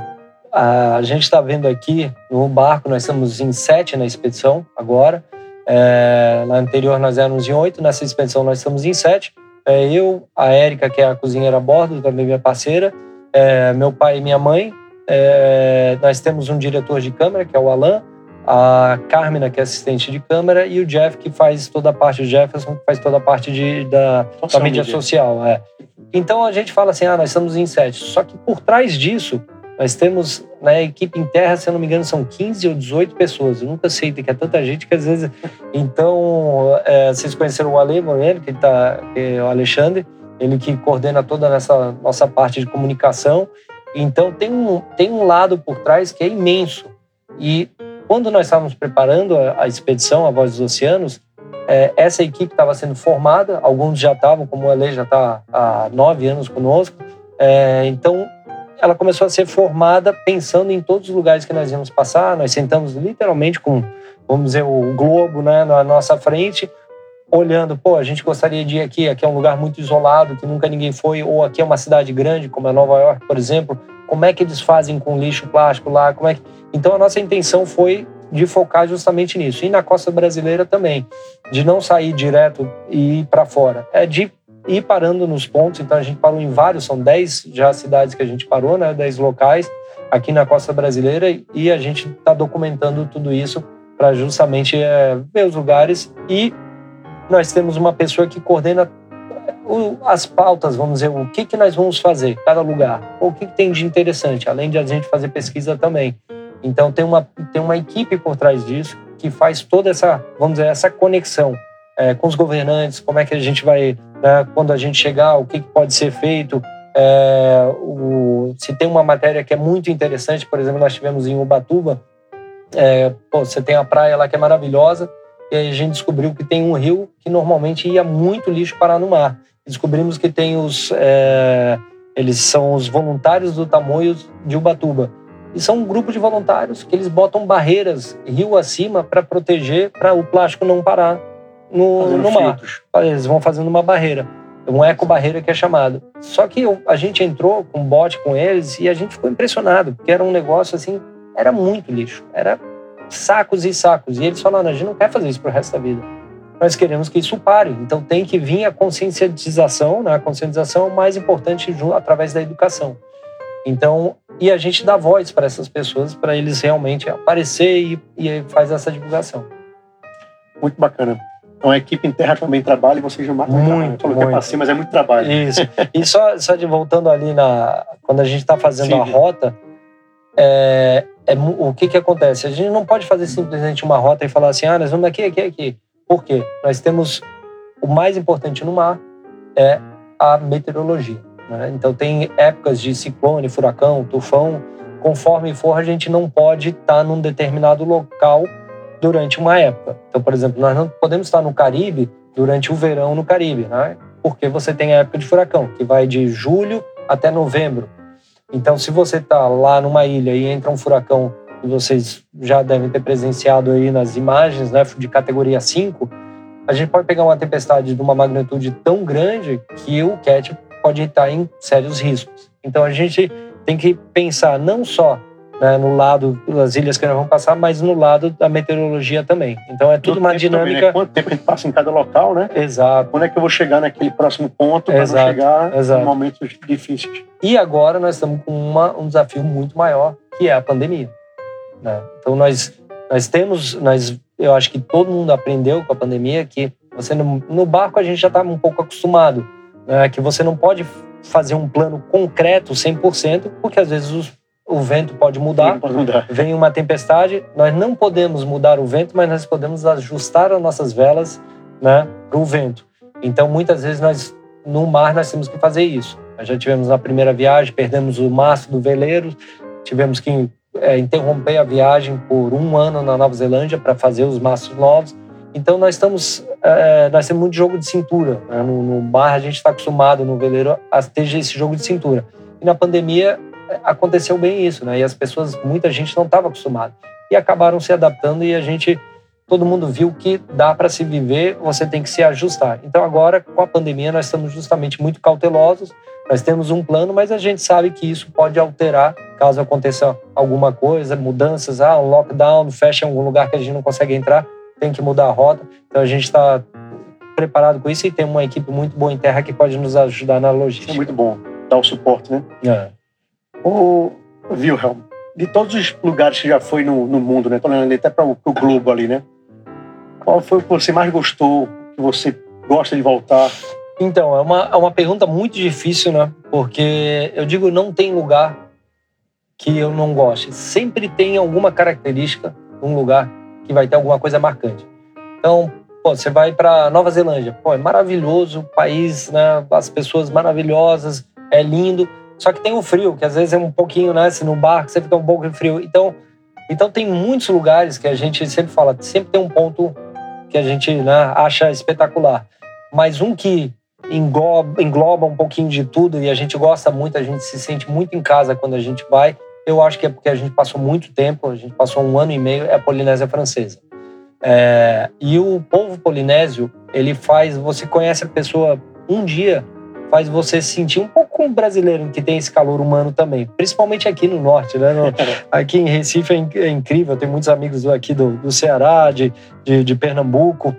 a gente está vendo aqui no barco, nós estamos em sete na expedição agora. É, na anterior nós éramos em oito, nessa expedição nós estamos em sete. É, eu, a Érica, que é a cozinheira a bordo, também minha parceira, é, meu pai e minha mãe. É, nós temos um diretor de câmera, que é o Alan, a Carmina, que é assistente de câmera, e o Jeff, que faz toda a parte, o Jefferson, que faz toda a parte de, da, da mídia social. É. Então a gente fala assim, ah, nós estamos em sete. Só que por trás disso, nós temos na né, equipe em terra, se eu não me engano, são 15 ou 18 pessoas. Eu nunca sei, que é tanta gente que às vezes. Então, é, vocês conheceram o Ale Moreno, que, tá, que é o Alexandre, ele que coordena toda essa nossa parte de comunicação. Então, tem um, tem um lado por trás que é imenso. E quando nós estávamos preparando a, a expedição, a Voz dos Oceanos, é, essa equipe estava sendo formada, alguns já estavam, como o Ale já está há nove anos conosco. É, então, ela começou a ser formada pensando em todos os lugares que nós íamos passar. Nós sentamos literalmente com, vamos dizer, o globo né, na nossa frente, olhando, pô, a gente gostaria de ir aqui, aqui é um lugar muito isolado, que nunca ninguém foi, ou aqui é uma cidade grande, como é Nova York, por exemplo, como é que eles fazem com lixo plástico lá, como é que... Então a nossa intenção foi de focar justamente nisso. E na costa brasileira também, de não sair direto e ir para fora, é de ir parando nos pontos. Então a gente parou em vários, são 10 já cidades que a gente parou, né, 10 locais aqui na costa brasileira e a gente está documentando tudo isso para justamente é, ver os lugares e nós temos uma pessoa que coordena as pautas, vamos dizer, o que, que nós vamos fazer, cada lugar, o que, que tem de interessante, além de a gente fazer pesquisa também. Então tem uma, tem uma equipe por trás disso que faz toda essa, vamos dizer, essa conexão é, com os governantes, como é que a gente vai, né, quando a gente chegar, o que, que pode ser feito. É, o, se tem uma matéria que é muito interessante, por exemplo, nós tivemos em Ubatuba, é, pô, você tem a praia lá que é maravilhosa, e aí a gente descobriu que tem um rio que normalmente ia muito lixo parar no mar. Descobrimos que tem os. É, eles são os voluntários do tamanho de Ubatuba. E são um grupo de voluntários que eles botam barreiras rio acima para proteger, para o plástico não parar no, no mar. Eles vão fazendo uma barreira, um eco-barreira que é chamado. Só que a gente entrou com um bote com eles e a gente ficou impressionado, porque era um negócio assim, era muito lixo. Era sacos e sacos. E eles falaram: a gente não quer fazer isso pro resto da vida. Nós queremos que isso pare. Então tem que vir a conscientização, né? A conscientização é o mais importante através da educação. Então, e a gente dá voz para essas pessoas, para eles realmente aparecer e, e faz essa divulgação. Muito bacana. Então a equipe em terra também trabalha e vocês não matam muito, falou muito. que é mas é muito trabalho. Isso. E só, só de voltando ali na. Quando a gente está fazendo Sim. a rota, é, é, o que, que acontece? A gente não pode fazer simplesmente uma rota e falar assim, ah, nós vamos aqui, aqui, aqui. Por quê? Nós temos o mais importante no mar é a meteorologia. Né? Então, tem épocas de ciclone, furacão, tufão. Conforme for, a gente não pode estar num determinado local durante uma época. Então, por exemplo, nós não podemos estar no Caribe durante o verão no Caribe, né? porque você tem a época de furacão, que vai de julho até novembro. Então, se você está lá numa ilha e entra um furacão que vocês já devem ter presenciado aí nas imagens, né, de categoria 5, a gente pode pegar uma tempestade de uma magnitude tão grande que o cat pode estar em sérios riscos. Então a gente tem que pensar não só né, no lado das ilhas que nós vamos passar, mas no lado da meteorologia também. Então é tudo uma dinâmica. Também, né? Quanto tempo a gente passa em cada local, né? Exato. Quando é que eu vou chegar naquele próximo ponto para chegar Exato. em momentos difíceis? E agora nós estamos com uma, um desafio muito maior, que é a pandemia. Né? Então nós nós temos, nós, eu acho que todo mundo aprendeu com a pandemia que você no, no barco a gente já está um pouco acostumado né, que você não pode fazer um plano concreto 100%, porque às vezes os, o vento pode mudar, pode mudar, vem uma tempestade, nós não podemos mudar o vento, mas nós podemos ajustar as nossas velas né, para o vento. Então, muitas vezes, nós no mar, nós temos que fazer isso. Nós já tivemos na primeira viagem, perdemos o mastro do veleiro, tivemos que é, interromper a viagem por um ano na Nova Zelândia para fazer os mastros novos. Então nós estamos, é, nós temos muito jogo de cintura. Né? No, no bar a gente está acostumado no veleiro a ter esse jogo de cintura. E na pandemia é, aconteceu bem isso, né? E as pessoas, muita gente não estava acostumada e acabaram se adaptando e a gente todo mundo viu que dá para se viver, você tem que se ajustar. Então agora, com a pandemia, nós estamos justamente muito cautelosos, nós temos um plano, mas a gente sabe que isso pode alterar caso aconteça alguma coisa, mudanças, ah, um lockdown, fecha em algum lugar que a gente não consegue entrar, tem que mudar a rota. Então a gente está preparado com isso e tem uma equipe muito boa em terra que pode nos ajudar na logística. É muito bom dar o suporte, né? É. O Wilhelm, de todos os lugares que já foi no, no mundo, né? Tô olhando até para o globo ali, né? Qual foi o que você mais gostou, que você gosta de voltar? Então, é uma, é uma pergunta muito difícil, né? Porque eu digo, não tem lugar que eu não goste. Sempre tem alguma característica, um lugar que vai ter alguma coisa marcante. Então, pô, você vai para Nova Zelândia, pô, é maravilhoso, país, né? As pessoas maravilhosas, é lindo. Só que tem o frio, que às vezes é um pouquinho, né? Se no barco você fica um pouco frio. Então, então tem muitos lugares que a gente sempre fala, sempre tem um ponto que a gente né, acha espetacular. Mas um que engloba, engloba um pouquinho de tudo e a gente gosta muito, a gente se sente muito em casa quando a gente vai. Eu acho que é porque a gente passou muito tempo, a gente passou um ano e meio, é a Polinésia Francesa. É, e o povo polinésio, ele faz, você conhece a pessoa um dia, faz você sentir um pouco um brasileiro que tem esse calor humano também, principalmente aqui no norte, né? No, aqui em Recife é, é, incrível, tem muitos amigos aqui do, do Ceará, de, de, de Pernambuco,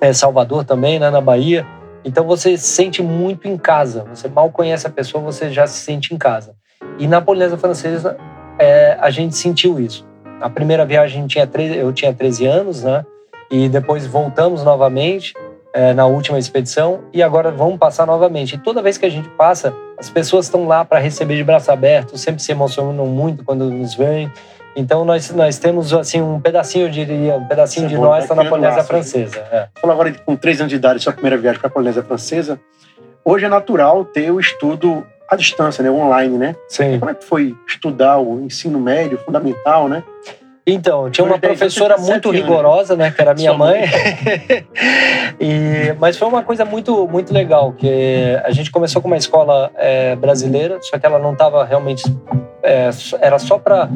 é, Salvador também, né? Na Bahia. Então você se sente muito em casa. Você mal conhece a pessoa, você já se sente em casa. E na Polinésia Francesa é, a gente sentiu isso. A primeira viagem tinha 13, eu tinha 13 anos, né? E depois voltamos novamente é, na última expedição e agora vamos passar novamente. E toda vez que a gente passa, as pessoas estão lá para receber de braço aberto, sempre se emocionam muito quando nos veem. Então nós, nós temos assim um pedacinho, eu diria, um pedacinho de nós está na Polinésia Francesa. É. Falou agora com três anos de idade, sua primeira viagem para a Polinésia Francesa. Hoje é natural ter o estudo à distância, né, online, né? Sim. Como é que foi estudar o ensino médio, fundamental, né? Então, tinha uma professora muito rigorosa, né, que era minha mãe. e, mas foi uma coisa muito, muito legal, que a gente começou com uma escola é, brasileira, só que ela não estava realmente, é, era só para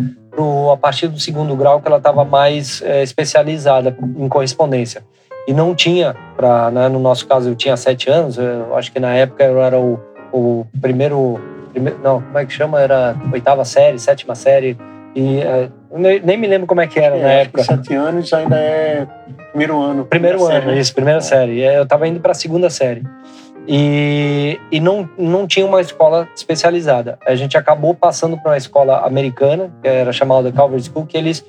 a partir do segundo grau que ela estava mais é, especializada em correspondência. E não tinha, para né, no nosso caso eu tinha sete anos, eu acho que na época eu era o, o primeiro, primeiro, não, como é que chama? Era oitava série, sétima série, e nem me lembro como é que era é, na época. Sete anos ainda é primeiro ano. Primeiro ano, série. isso, primeira é. série. Eu estava indo para a segunda série. E, e não, não tinha uma escola especializada. A gente acabou passando para uma escola americana, que era chamada Calvary School, que eles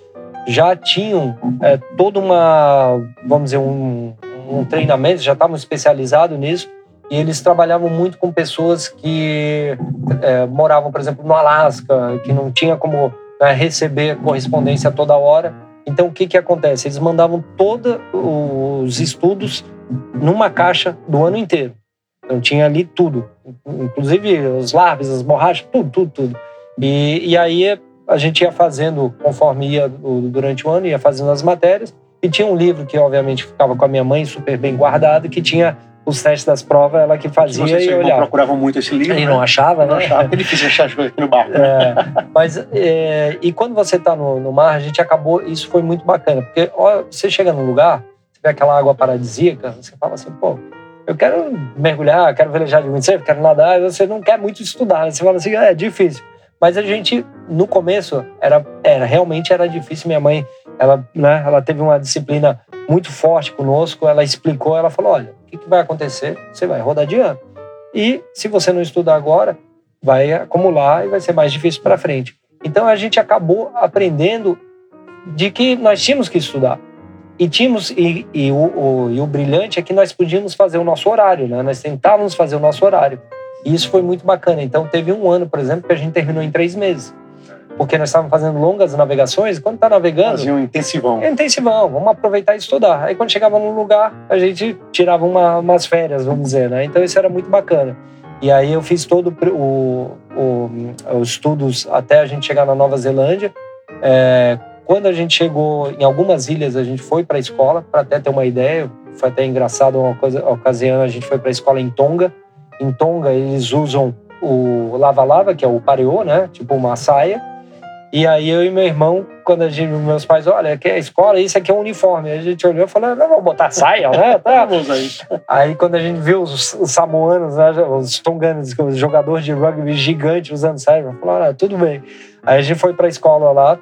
já tinham é, toda uma, vamos dizer, um, um treinamento, já estavam especializados nisso. E eles trabalhavam muito com pessoas que é, moravam, por exemplo, no Alasca, que não tinha como receber correspondência toda hora. Então, o que, que acontece? Eles mandavam todos os estudos numa caixa do ano inteiro. Então, tinha ali tudo, inclusive os lápis, as borrachas, tudo, tudo, tudo. E, e aí a gente ia fazendo, conforme ia durante o ano, ia fazendo as matérias. E tinha um livro que, obviamente, ficava com a minha mãe, super bem guardado, que tinha os testes das provas, ela que fazia e olhava. procurava muito esse livro. E não né? achava, não né? achava, é difícil achar as coisas aqui no barco. É, mas, é, e quando você está no, no, mar, a gente acabou, isso foi muito bacana, porque ó, você chega num lugar, você vê aquela água paradisíaca, você fala assim, pô, eu quero mergulhar, quero velejar de muito quero nadar, você não quer muito estudar, né? você fala assim, é difícil. Mas a gente, no começo, era, era realmente era difícil. Minha mãe, ela, né, ela teve uma disciplina muito forte conosco, ela explicou, ela falou, olha, que, que vai acontecer? Você vai rodar de ano. E se você não estudar agora, vai acumular e vai ser mais difícil para frente. Então a gente acabou aprendendo de que nós tínhamos que estudar. E tínhamos e, e, o, o, e o brilhante é que nós podíamos fazer o nosso horário, né? Nós tentávamos fazer o nosso horário. E isso foi muito bacana. Então teve um ano, por exemplo, que a gente terminou em três meses porque nós estávamos fazendo longas navegações, quando está navegando... Fazia um intensivão. É intensivão, vamos aproveitar e estudar. Aí quando chegava num lugar, a gente tirava uma, umas férias, vamos dizer, né? Então isso era muito bacana. E aí eu fiz todo o, o, os estudos até a gente chegar na Nova Zelândia. É, quando a gente chegou em algumas ilhas, a gente foi para a escola, para até ter uma ideia. Foi até engraçado uma coisa, uma ocasião, a gente foi para a escola em Tonga. Em Tonga, eles usam o lava-lava, que é o pareô, né? Tipo uma saia e aí eu e meu irmão quando a gente, meus pais, olha, aqui é a escola, isso aqui é um uniforme. Aí a gente olhou e falou, não, vamos botar saia, né? Tá. aí quando a gente viu os, os samoanos, né, os tonganos, os jogadores de rugby gigante usando saia, falou, olha, tudo bem. Aí a gente foi para a escola lá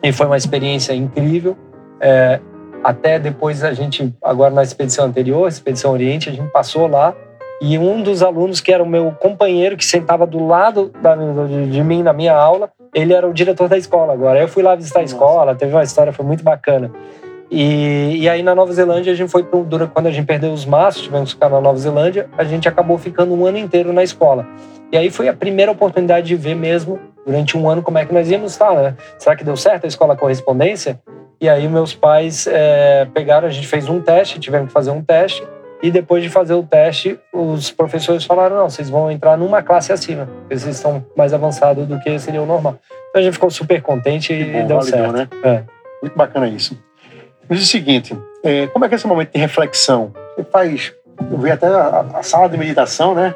e foi uma experiência incrível. É, até depois a gente, agora na expedição anterior, expedição Oriente, a gente passou lá e um dos alunos, que era o meu companheiro, que sentava do lado da, de, de, mim na minha aula, ele era o diretor da escola agora. Eu fui lá visitar a escola, teve uma história, foi muito bacana. E, e aí na Nova Zelândia, a gente foi pro, durante, quando a gente perdeu os maços, tivemos que ficar na Nova Zelândia, a gente acabou ficando um ano inteiro na escola. E aí foi a primeira oportunidade de ver mesmo, durante um ano, como é que nós íamos estar, né? Será que deu certo a escola correspondência? E aí meus pais é, pegaram, a gente fez um teste, tivemos que fazer um teste, e depois de fazer o teste, os professores falaram: não, vocês vão entrar numa classe acima, porque vocês estão mais avançados do que seria o normal. Então a gente ficou super contente e bom, deu validou, certo. Né? É. Muito bacana isso. Mas é o seguinte: é, como é que é esse momento de reflexão? Você faz. Eu vi até a, a sala de meditação, né?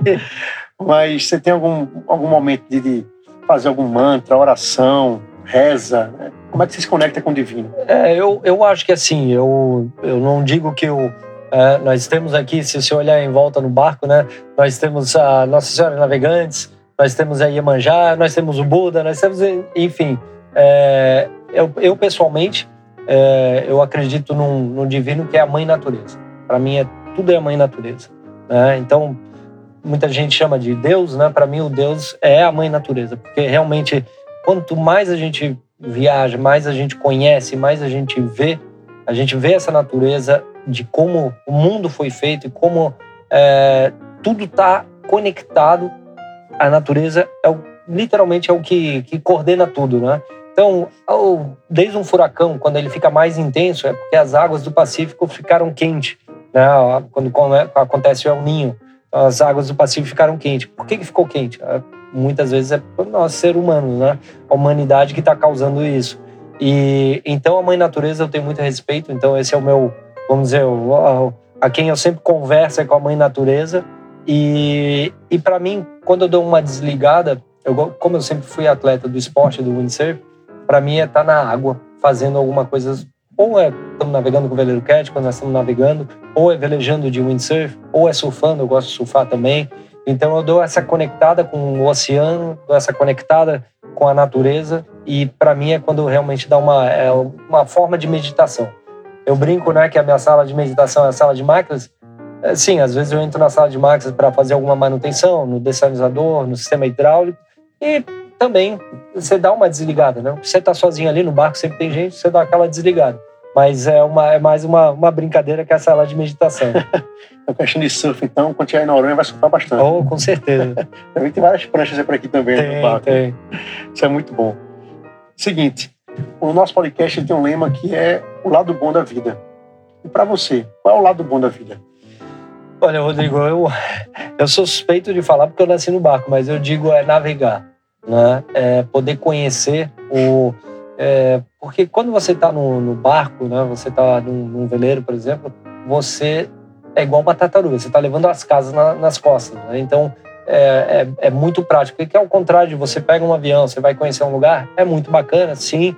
Mas você tem algum, algum momento de, de fazer algum mantra, oração, reza? Né? Como é que você se conecta com o divino? É, eu, eu acho que assim, eu, eu não digo que eu é, nós temos aqui, se você olhar em volta no barco, né, nós temos a Nossa Senhora Navegantes, nós temos a Iemanjá, nós temos o Buda, nós temos, enfim. É, eu, eu, pessoalmente, é, eu acredito num, num, divino que é a mãe natureza. Para mim, é, tudo é a mãe natureza. Né? Então, muita gente chama de Deus, né? Para mim, o Deus é a mãe natureza, porque realmente, quanto mais a gente viaja, mais a gente conhece, mais a gente vê, a gente vê essa natureza de como o mundo foi feito e como é, tudo está conectado. A natureza é o, literalmente é o que, que coordena tudo, né? Então, desde um furacão, quando ele fica mais intenso, é porque as águas do Pacífico ficaram quentes. Né? Quando acontece o El Ninho, as águas do Pacífico ficaram quentes. Por que, que ficou quente? É, muitas vezes é o nosso ser humano, né? A humanidade que está causando isso. E então a mãe natureza eu tenho muito respeito. Então esse é o meu vamos dizer, a quem eu sempre converso é com a mãe natureza. E, e para mim, quando eu dou uma desligada, eu, como eu sempre fui atleta do esporte, do windsurf, para mim é estar tá na água, fazendo alguma coisa. Ou é estamos navegando com o veleiro cat, quando nós estamos navegando, ou é velejando de windsurf, ou é surfando, eu gosto de surfar também. Então eu dou essa conectada com o oceano, dou essa conectada com a natureza, e para mim é quando realmente dá uma, é uma forma de meditação. Eu brinco, né, que a minha sala de meditação é a sala de máquinas. É, sim, às vezes eu entro na sala de máquinas para fazer alguma manutenção no dessalinizador, no sistema hidráulico e também você dá uma desligada, né? Você está sozinho ali no barco, sempre tem gente, você dá aquela desligada. Mas é, uma, é mais uma, uma brincadeira que a sala de meditação. a questão de surf, então, quando tiver em Noronha, vai surfar bastante. Oh, com certeza. também tem várias pranchas por aqui também tem, no barco. Tem. Isso é muito bom. Seguinte, o nosso podcast tem um lema que é o lado bom da vida. E para você, qual é o lado bom da vida? Olha, Rodrigo, eu, eu sou suspeito de falar porque eu nasci no barco, mas eu digo é navegar, né? É poder conhecer o... É, porque quando você está no, no, barco, né? Você está num, num, veleiro, por exemplo, você é igual uma tartaruga. Você está levando as casas na, nas costas, né? Então, é, é, é, muito prático. Porque ao contrário de você pega um avião, você vai conhecer um lugar, é muito bacana, sim,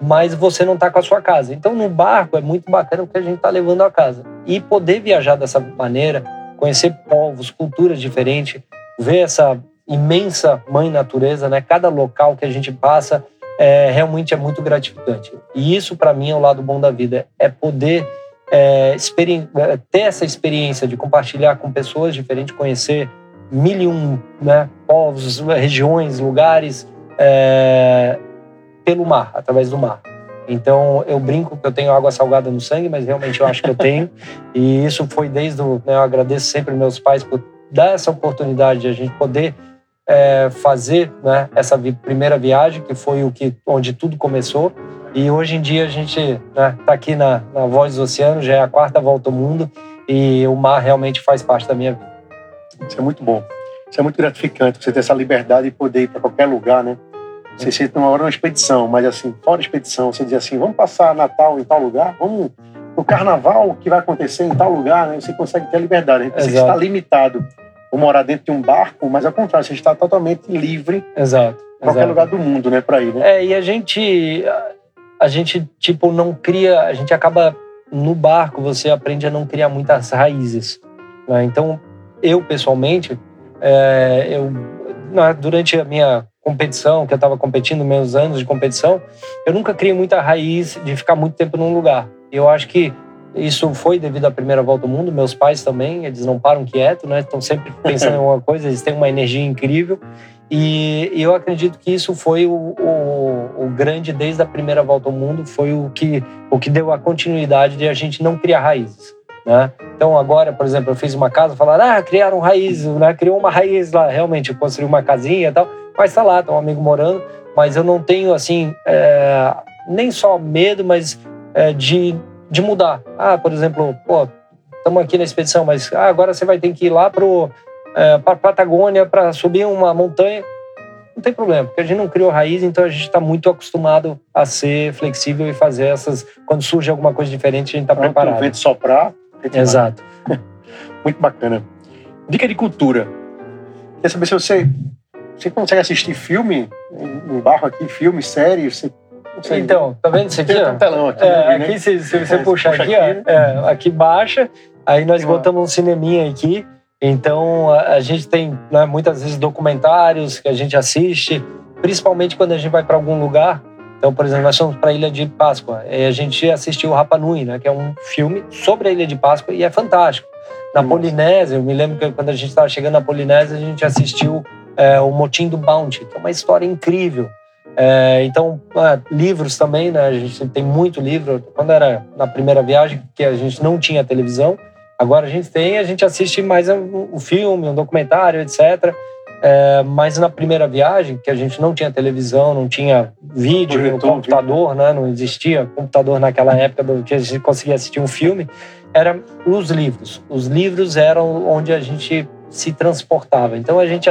mas você não está com a sua casa. Então, no barco é muito bacana o que a gente está levando a casa. E poder viajar dessa maneira, conhecer povos, culturas diferentes, ver essa imensa mãe natureza, né? Cada local que a gente passa é, realmente é muito gratificante. E isso, para mim, é o lado bom da vida. É poder é, é, ter essa experiência de compartilhar com pessoas diferentes, conhecer mil e um né, povos, regiões, lugares, é, pelo mar, através do mar. Então eu brinco que eu tenho água salgada no sangue, mas realmente eu acho que eu tenho. e isso foi desde o. Né, eu agradeço sempre meus pais por dar essa oportunidade de a gente poder é, fazer né, essa vi primeira viagem, que foi o que onde tudo começou. E hoje em dia a gente está né, tá aqui na, na Voz do Oceano, já é a quarta volta ao mundo e o mar realmente faz parte da minha vida. Isso é muito bom. Isso é muito gratificante, você ter essa liberdade de poder ir para qualquer lugar, né? Você senta uma hora numa expedição, mas assim, fora expedição, você diz assim, vamos passar Natal em tal lugar, vamos o carnaval que vai acontecer em tal lugar, né? Você consegue ter a liberdade. Né? Você está limitado por morar dentro de um barco, mas ao contrário, você está totalmente livre Exato. qualquer Exato. lugar do mundo, né, para ir, né? É, e a gente, a gente, tipo, não cria, a gente acaba, no barco, você aprende a não criar muitas raízes. né? Então, eu, pessoalmente, é, eu, na- durante a minha competição, que eu estava competindo, meus anos de competição, eu nunca criei muita raiz de ficar muito tempo num lugar. Eu acho que isso foi devido à primeira volta ao mundo. Meus pais também, eles não param quieto, né? Estão sempre pensando em alguma coisa, eles têm uma energia incrível. E, eu acredito que isso foi o, o, o grande, desde a primeira volta ao mundo, foi o que, o que deu a continuidade de a gente não criar raízes. Né? Então, agora, por exemplo, eu fiz uma casa, falaram, ah, criaram raízes, né? criou uma raiz lá. Realmente, eu construí uma casinha e tal, mas tá lá, tá um amigo morando. Mas eu não tenho, assim, é, nem só medo, mas é, de, de mudar. Ah, por exemplo, pô, estamos aqui na expedição, mas ah, agora você vai ter que ir lá pro é, para Patagônia para subir uma montanha. Não tem problema, porque a gente não criou raiz, então a gente está muito acostumado a ser flexível e fazer essas. Quando surge alguma coisa diferente, a gente está Pronto, o preparado. vento soprar. Exato. Muito bacana. Dica de cultura. Quer saber se você, você consegue assistir filme em barco aqui, filme, série? Você consegue? Então, tá vendo isso aqui? tem ó? um telão aqui, É, né? aqui se, se você puxar puxa aqui, aqui, ó, é, aqui baixa, aí nós botamos um cineminha aqui. Então a, a gente tem né, muitas vezes documentários que a gente assiste, principalmente quando a gente vai para algum lugar. Então, por exemplo, nós fomos para a Ilha de Páscoa e a gente assistiu o Rapa Nui, né, que é um filme sobre a Ilha de Páscoa e é fantástico. Na. Polinésia, eu me lembro que quando a gente estava chegando na Polinésia, a gente assistiu é, o Motim do Bounty, que é uma história incrível. É, então, ah, livros também, né? A gente tem muito livro. Quando era na primeira viagem, que a gente não tinha televisão, agora a gente tem, a gente assiste mais um, um filme, um documentário, etc. É, mas na primeira viagem, que a gente não tinha televisão, não tinha vídeo, Projetor, computador, né? Não existia computador naquela época do que a gente conseguia assistir um filme. Era os livros. Os livros eram onde a gente se transportava. Então a gente,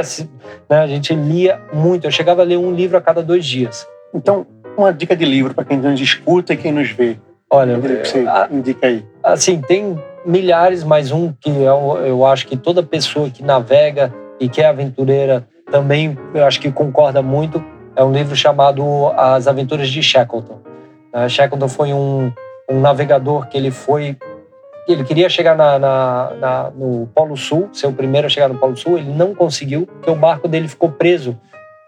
né, a gente lia muito. Eu chegava a ler um livro a cada dois dias. Então, uma dica de livro para quem nos escuta e quem nos vê. Olha, Que você a- indica aí. assim, tem milhares, mas um que eu, eu acho que toda pessoa que navega e que é aventureira também, eu acho que concorda muito, é um livro chamado As Aventuras de Shackleton. Uh, Shackleton foi um, um navegador que ele foi... Ele queria chegar na, na- na- no Polo Sul, ser o primeiro a chegar no Polo Sul, ele não conseguiu, porque o barco dele ficou preso,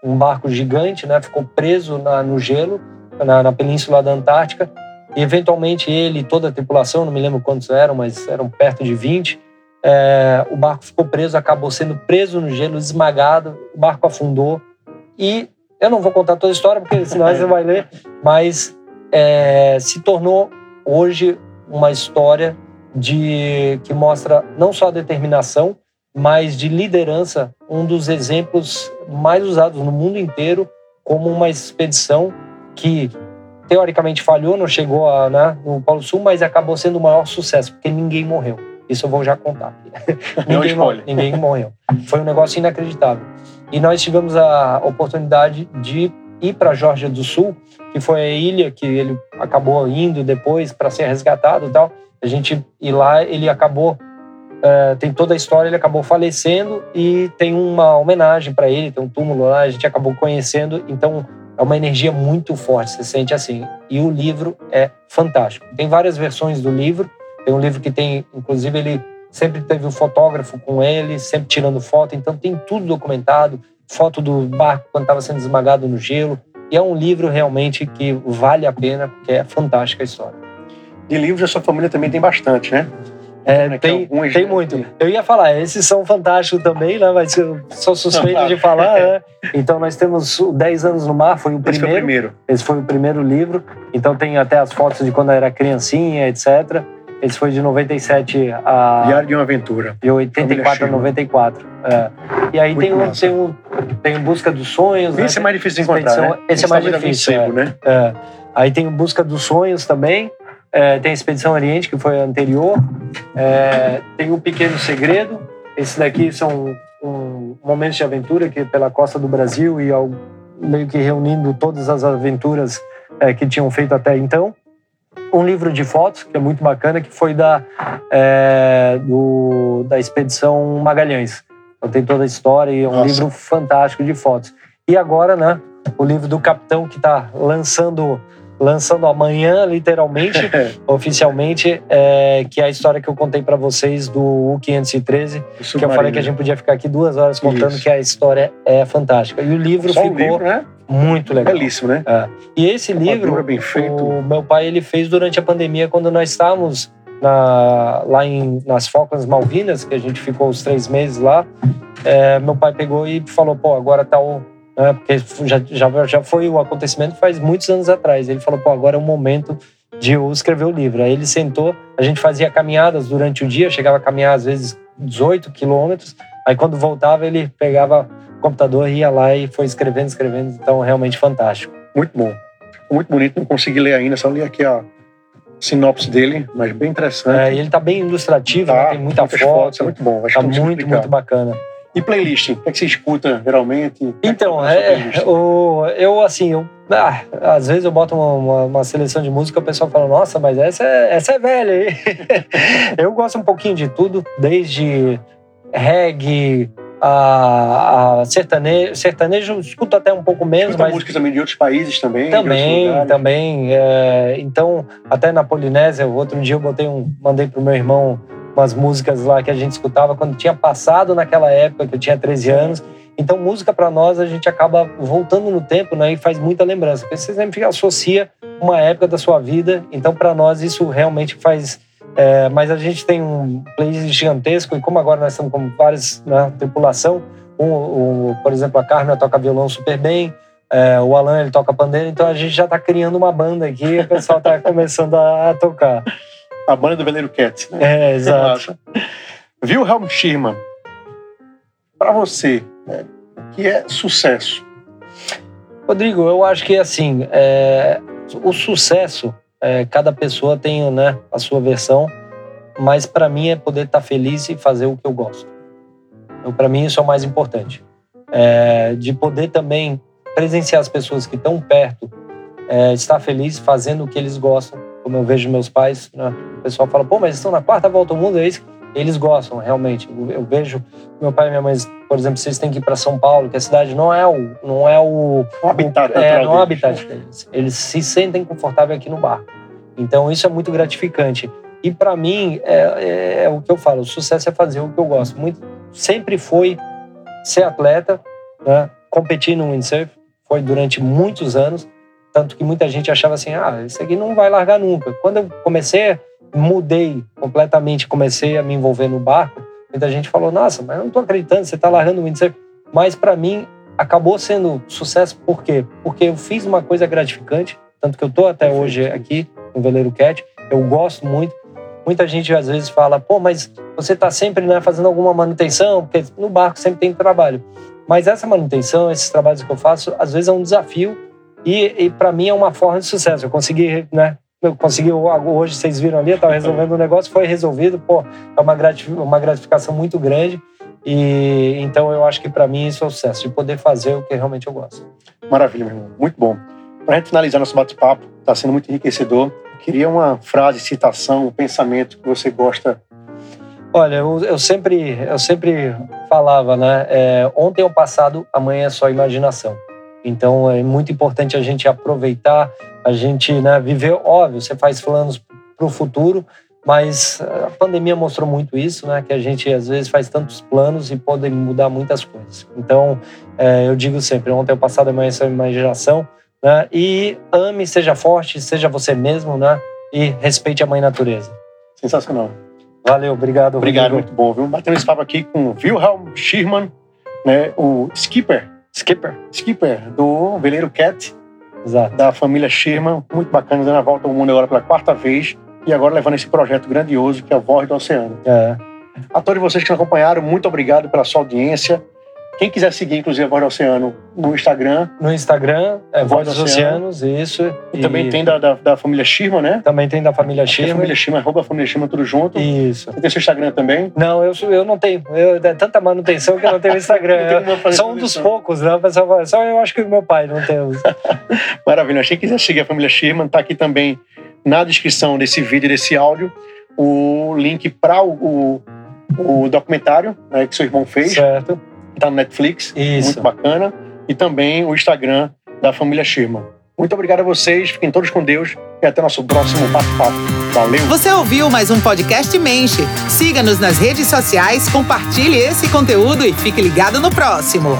um barco gigante, né? Ficou preso no gelo, na, na península da Antártica, e eventualmente ele e toda a tripulação, não me lembro quantos eram, mas eram perto de 20, é, o barco ficou preso, acabou sendo preso no gelo, esmagado, o barco afundou. E eu não vou contar toda a história, porque senão você vai ler, mas é, se tornou hoje uma história de que mostra não só determinação, mas de liderança, um dos exemplos mais usados no mundo inteiro como uma expedição que teoricamente falhou, não chegou a, né, no Polo Sul, mas acabou sendo o maior sucesso, porque ninguém morreu. Isso eu vou já contar. Ninguém, mo- spoiler. ninguém morreu. Foi um negócio inacreditável. E nós tivemos a oportunidade de ir para a Geórgia do Sul, que foi a ilha que ele acabou indo depois para ser resgatado e tal. A gente ir lá, ele acabou eh, tem toda a história, ele acabou falecendo e tem uma homenagem para ele, tem um túmulo lá, a gente acabou conhecendo, então é uma energia muito forte, você sente assim. E o livro é fantástico. Tem várias versões do livro, tem um livro que tem, inclusive ele sempre teve um fotógrafo com ele, sempre tirando foto, então tem tudo documentado, foto do barco quando estava sendo esmagado no gelo, e é um livro realmente que vale a pena, porque é fantástica a história. De livros, a sua família também tem bastante, né? É, Aqui tem, alguns, tem né? muito. Eu ia falar, esses são fantásticos também, né? Mas eu sou suspeito de falar, né? Então nós temos o 10 anos no mar, foi o Esse foi o primeiro. primeiro. Esse foi o primeiro livro. Então tem até as fotos de quando eu era criancinha, etc. Esse foi de 97 a Diário de uma Aventura. de 84 a Família 94. É. E aí tem um, tem um tem o Busca dos Sonhos, né? Esse é mais difícil de encontrar, né? esse é mais talvez alguém difícil, sebo, né? É. Aí tem o Busca dos Sonhos também. É, tem a Expedição Oriente, que foi a anterior. É, tem o Pequeno Segredo. Esses daqui são um, momentos de aventura que pela costa do Brasil e ao, meio que reunindo todas as aventuras é, que tinham feito até então. Um livro de fotos, que é muito bacana, que foi da, é, do, da Expedição Magalhães. Então tem toda a história e é um Nossa. livro fantástico de fotos. E agora, né, o livro do Capitão que está lançando lançando amanhã, literalmente, oficialmente, é, que é a história que eu contei para vocês do U513, que eu falei que a gente podia ficar aqui duas horas contando Isso. que a história é fantástica. E o livro Só ficou livro, né? muito legal. Belíssimo, né? É. E esse livro, bem feito. o meu pai ele fez durante a pandemia, quando nós estávamos na, lá em, nas Falklands Malvinas, que a gente ficou os três meses lá. É, meu pai pegou e falou: pô, agora tá o né? Porque já, já, já foi o acontecimento faz muitos anos atrás. Ele falou, pô, agora é o momento de eu escrever o livro. Aí ele sentou, a gente fazia caminhadas durante o dia, chegava a caminhar às vezes 18 quilômetros. Aí quando voltava, ele pegava o computador, ia lá e foi escrevendo, escrevendo. Então, realmente fantástico. Muito bom. muito bonito, não consegui ler ainda, só li aqui a sinopse dele, mas bem interessante. É, ele tá bem ilustrativo, tá, né? tem muita foto. Fotos, é muito bom. Acho tá muito, muito bacana. E playlist? O que, é que você escuta geralmente? Então, é, o, eu assim, eu, ah, às vezes eu boto uma, uma, uma, seleção de música e o pessoal fala, nossa, mas essa é, essa é velha aí. eu gosto um pouquinho de tudo, desde reggae, a, a sertanejo, sertanejo escuto até um pouco menos. Escuta mas músicas também de outros países também. Também, também. É, então, até na Polinésia, outro dia eu botei um, mandei pro meu irmão umas músicas lá que a gente escutava quando tinha passado naquela época, que eu tinha 13 anos. Então, música para nós, a gente acaba voltando no tempo né, e faz muita lembrança. Porque você sempre associa uma época da sua vida. Então, para nós, isso realmente faz. É, mas a gente tem um playlist gigantesco e, como agora nós estamos com várias né, tripulação, um, um, por exemplo, a Carmen toca violão super bem, é, o Alan ele toca pandeiro, então a gente já está criando uma banda aqui e o pessoal está começando a, a tocar a banda do Veleiro Cat. Né? É, exato. Wilhelm Schirman, para você, né, o que é sucesso? Rodrigo, eu acho que assim, é, o sucesso, é, cada pessoa tem né, a sua versão, mas para mim é poder estar tá feliz e fazer o que eu gosto. Então, para mim isso é o mais importante. É, de poder também presenciar as pessoas que estão perto, é, estar feliz fazendo o que eles gostam como eu vejo meus pais, né? o pessoal fala, pô, mas estão na quarta volta ao mundo, é isso? Eles gostam, realmente. Eu vejo meu pai e minha mãe, por exemplo, vocês têm que ir para São Paulo, que a cidade não é o. Não é o, o habitat, o, é, não é o habitat deles. Eles se sentem confortáveis aqui no bar. Então, isso é muito gratificante. E para mim, é, é, é, o que eu falo: o sucesso é fazer o que eu gosto. Muito, sempre foi ser atleta, né? competir no windsurf, foi durante muitos anos. Tanto que muita gente achava assim, ah, isso aqui não vai largar nunca. Quando eu comecei, mudei completamente, comecei a me envolver no barco, muita gente falou, nossa, mas eu não estou acreditando, você está largando o windsurf. Mas para mim, acabou sendo sucesso, por quê? Porque eu fiz uma coisa gratificante, tanto que eu estou até hoje aqui no Veleiro Cat, eu gosto muito. Muita gente às vezes fala, pô, mas você está sempre né, fazendo alguma manutenção, porque no barco sempre tem trabalho. Mas essa manutenção, esses trabalhos que eu faço, às vezes é um desafio e, e para mim é uma forma de sucesso. Eu consegui, né? Eu consegui, hoje vocês viram ali, eu estava resolvendo um negócio, foi resolvido, pô, é uma, uma gratificação muito grande. E então eu acho que para mim isso é o sucesso, de poder fazer o que realmente eu gosto. Maravilha, meu irmão. Muito bom. Para a gente finalizar nosso bate-papo, está sendo muito enriquecedor. queria uma frase, citação, um pensamento que você gosta. Olha, eu, eu sempre, eu sempre falava, né? É, ontem é o passado, amanhã é só imaginação. Então é muito importante a gente aproveitar, a gente né, viver. Óbvio, você faz planos para o futuro, mas a pandemia mostrou muito isso, né? Que a gente às vezes faz tantos planos e pode mudar muitas coisas. Então é, eu digo sempre: ontem o passado, amanhã é a imaginação. Né? E ame, seja forte, seja você mesmo, né? E respeite a mãe natureza. Sensacional. Valeu, obrigado. Obrigado, Rodrigo. muito bom. Viu? Batendo esse papo aqui com Wilhelm Schirman, né? o skipper Skipper. Skipper, do Veleiro Cat, Exato. da família Sherman, muito bacana, dando a volta ao mundo agora pela quarta vez e agora levando esse projeto grandioso que é a Voz do Oceano. É. A todos vocês que nos acompanharam, muito obrigado pela sua audiência. Quem quiser seguir, inclusive, a Voz do Oceano no Instagram. No Instagram, é Voz, dos Oceanos, isso. E, e, também tem da, da, da, família Shirma, né? Também tem da família Shirma. família Shirma, arroba família Shirma, tudo junto. Isso. Você tem seu Instagram também? Não, eu, eu não tenho. Eu, é tanta manutenção que eu não tenho Instagram. não sou um dos poucos, né? Pessoal, só eu acho que o meu pai não tem. Maravilha. Quem quiser seguir a família Shirma, tá aqui também na descrição desse vídeo, desse áudio, o link para o, o, o documentário né, que seu irmão fez. Certo tá no Netflix. Isso. Muito bacana. e também o Instagram da família Schirman. Muito obrigado a vocês, fiquem todos com Deus e até nosso próximo bate-papo. Valeu! Você ouviu mais um podcast Menche. Siga-nos nas redes sociais, compartilhe esse conteúdo e fique ligado no próximo.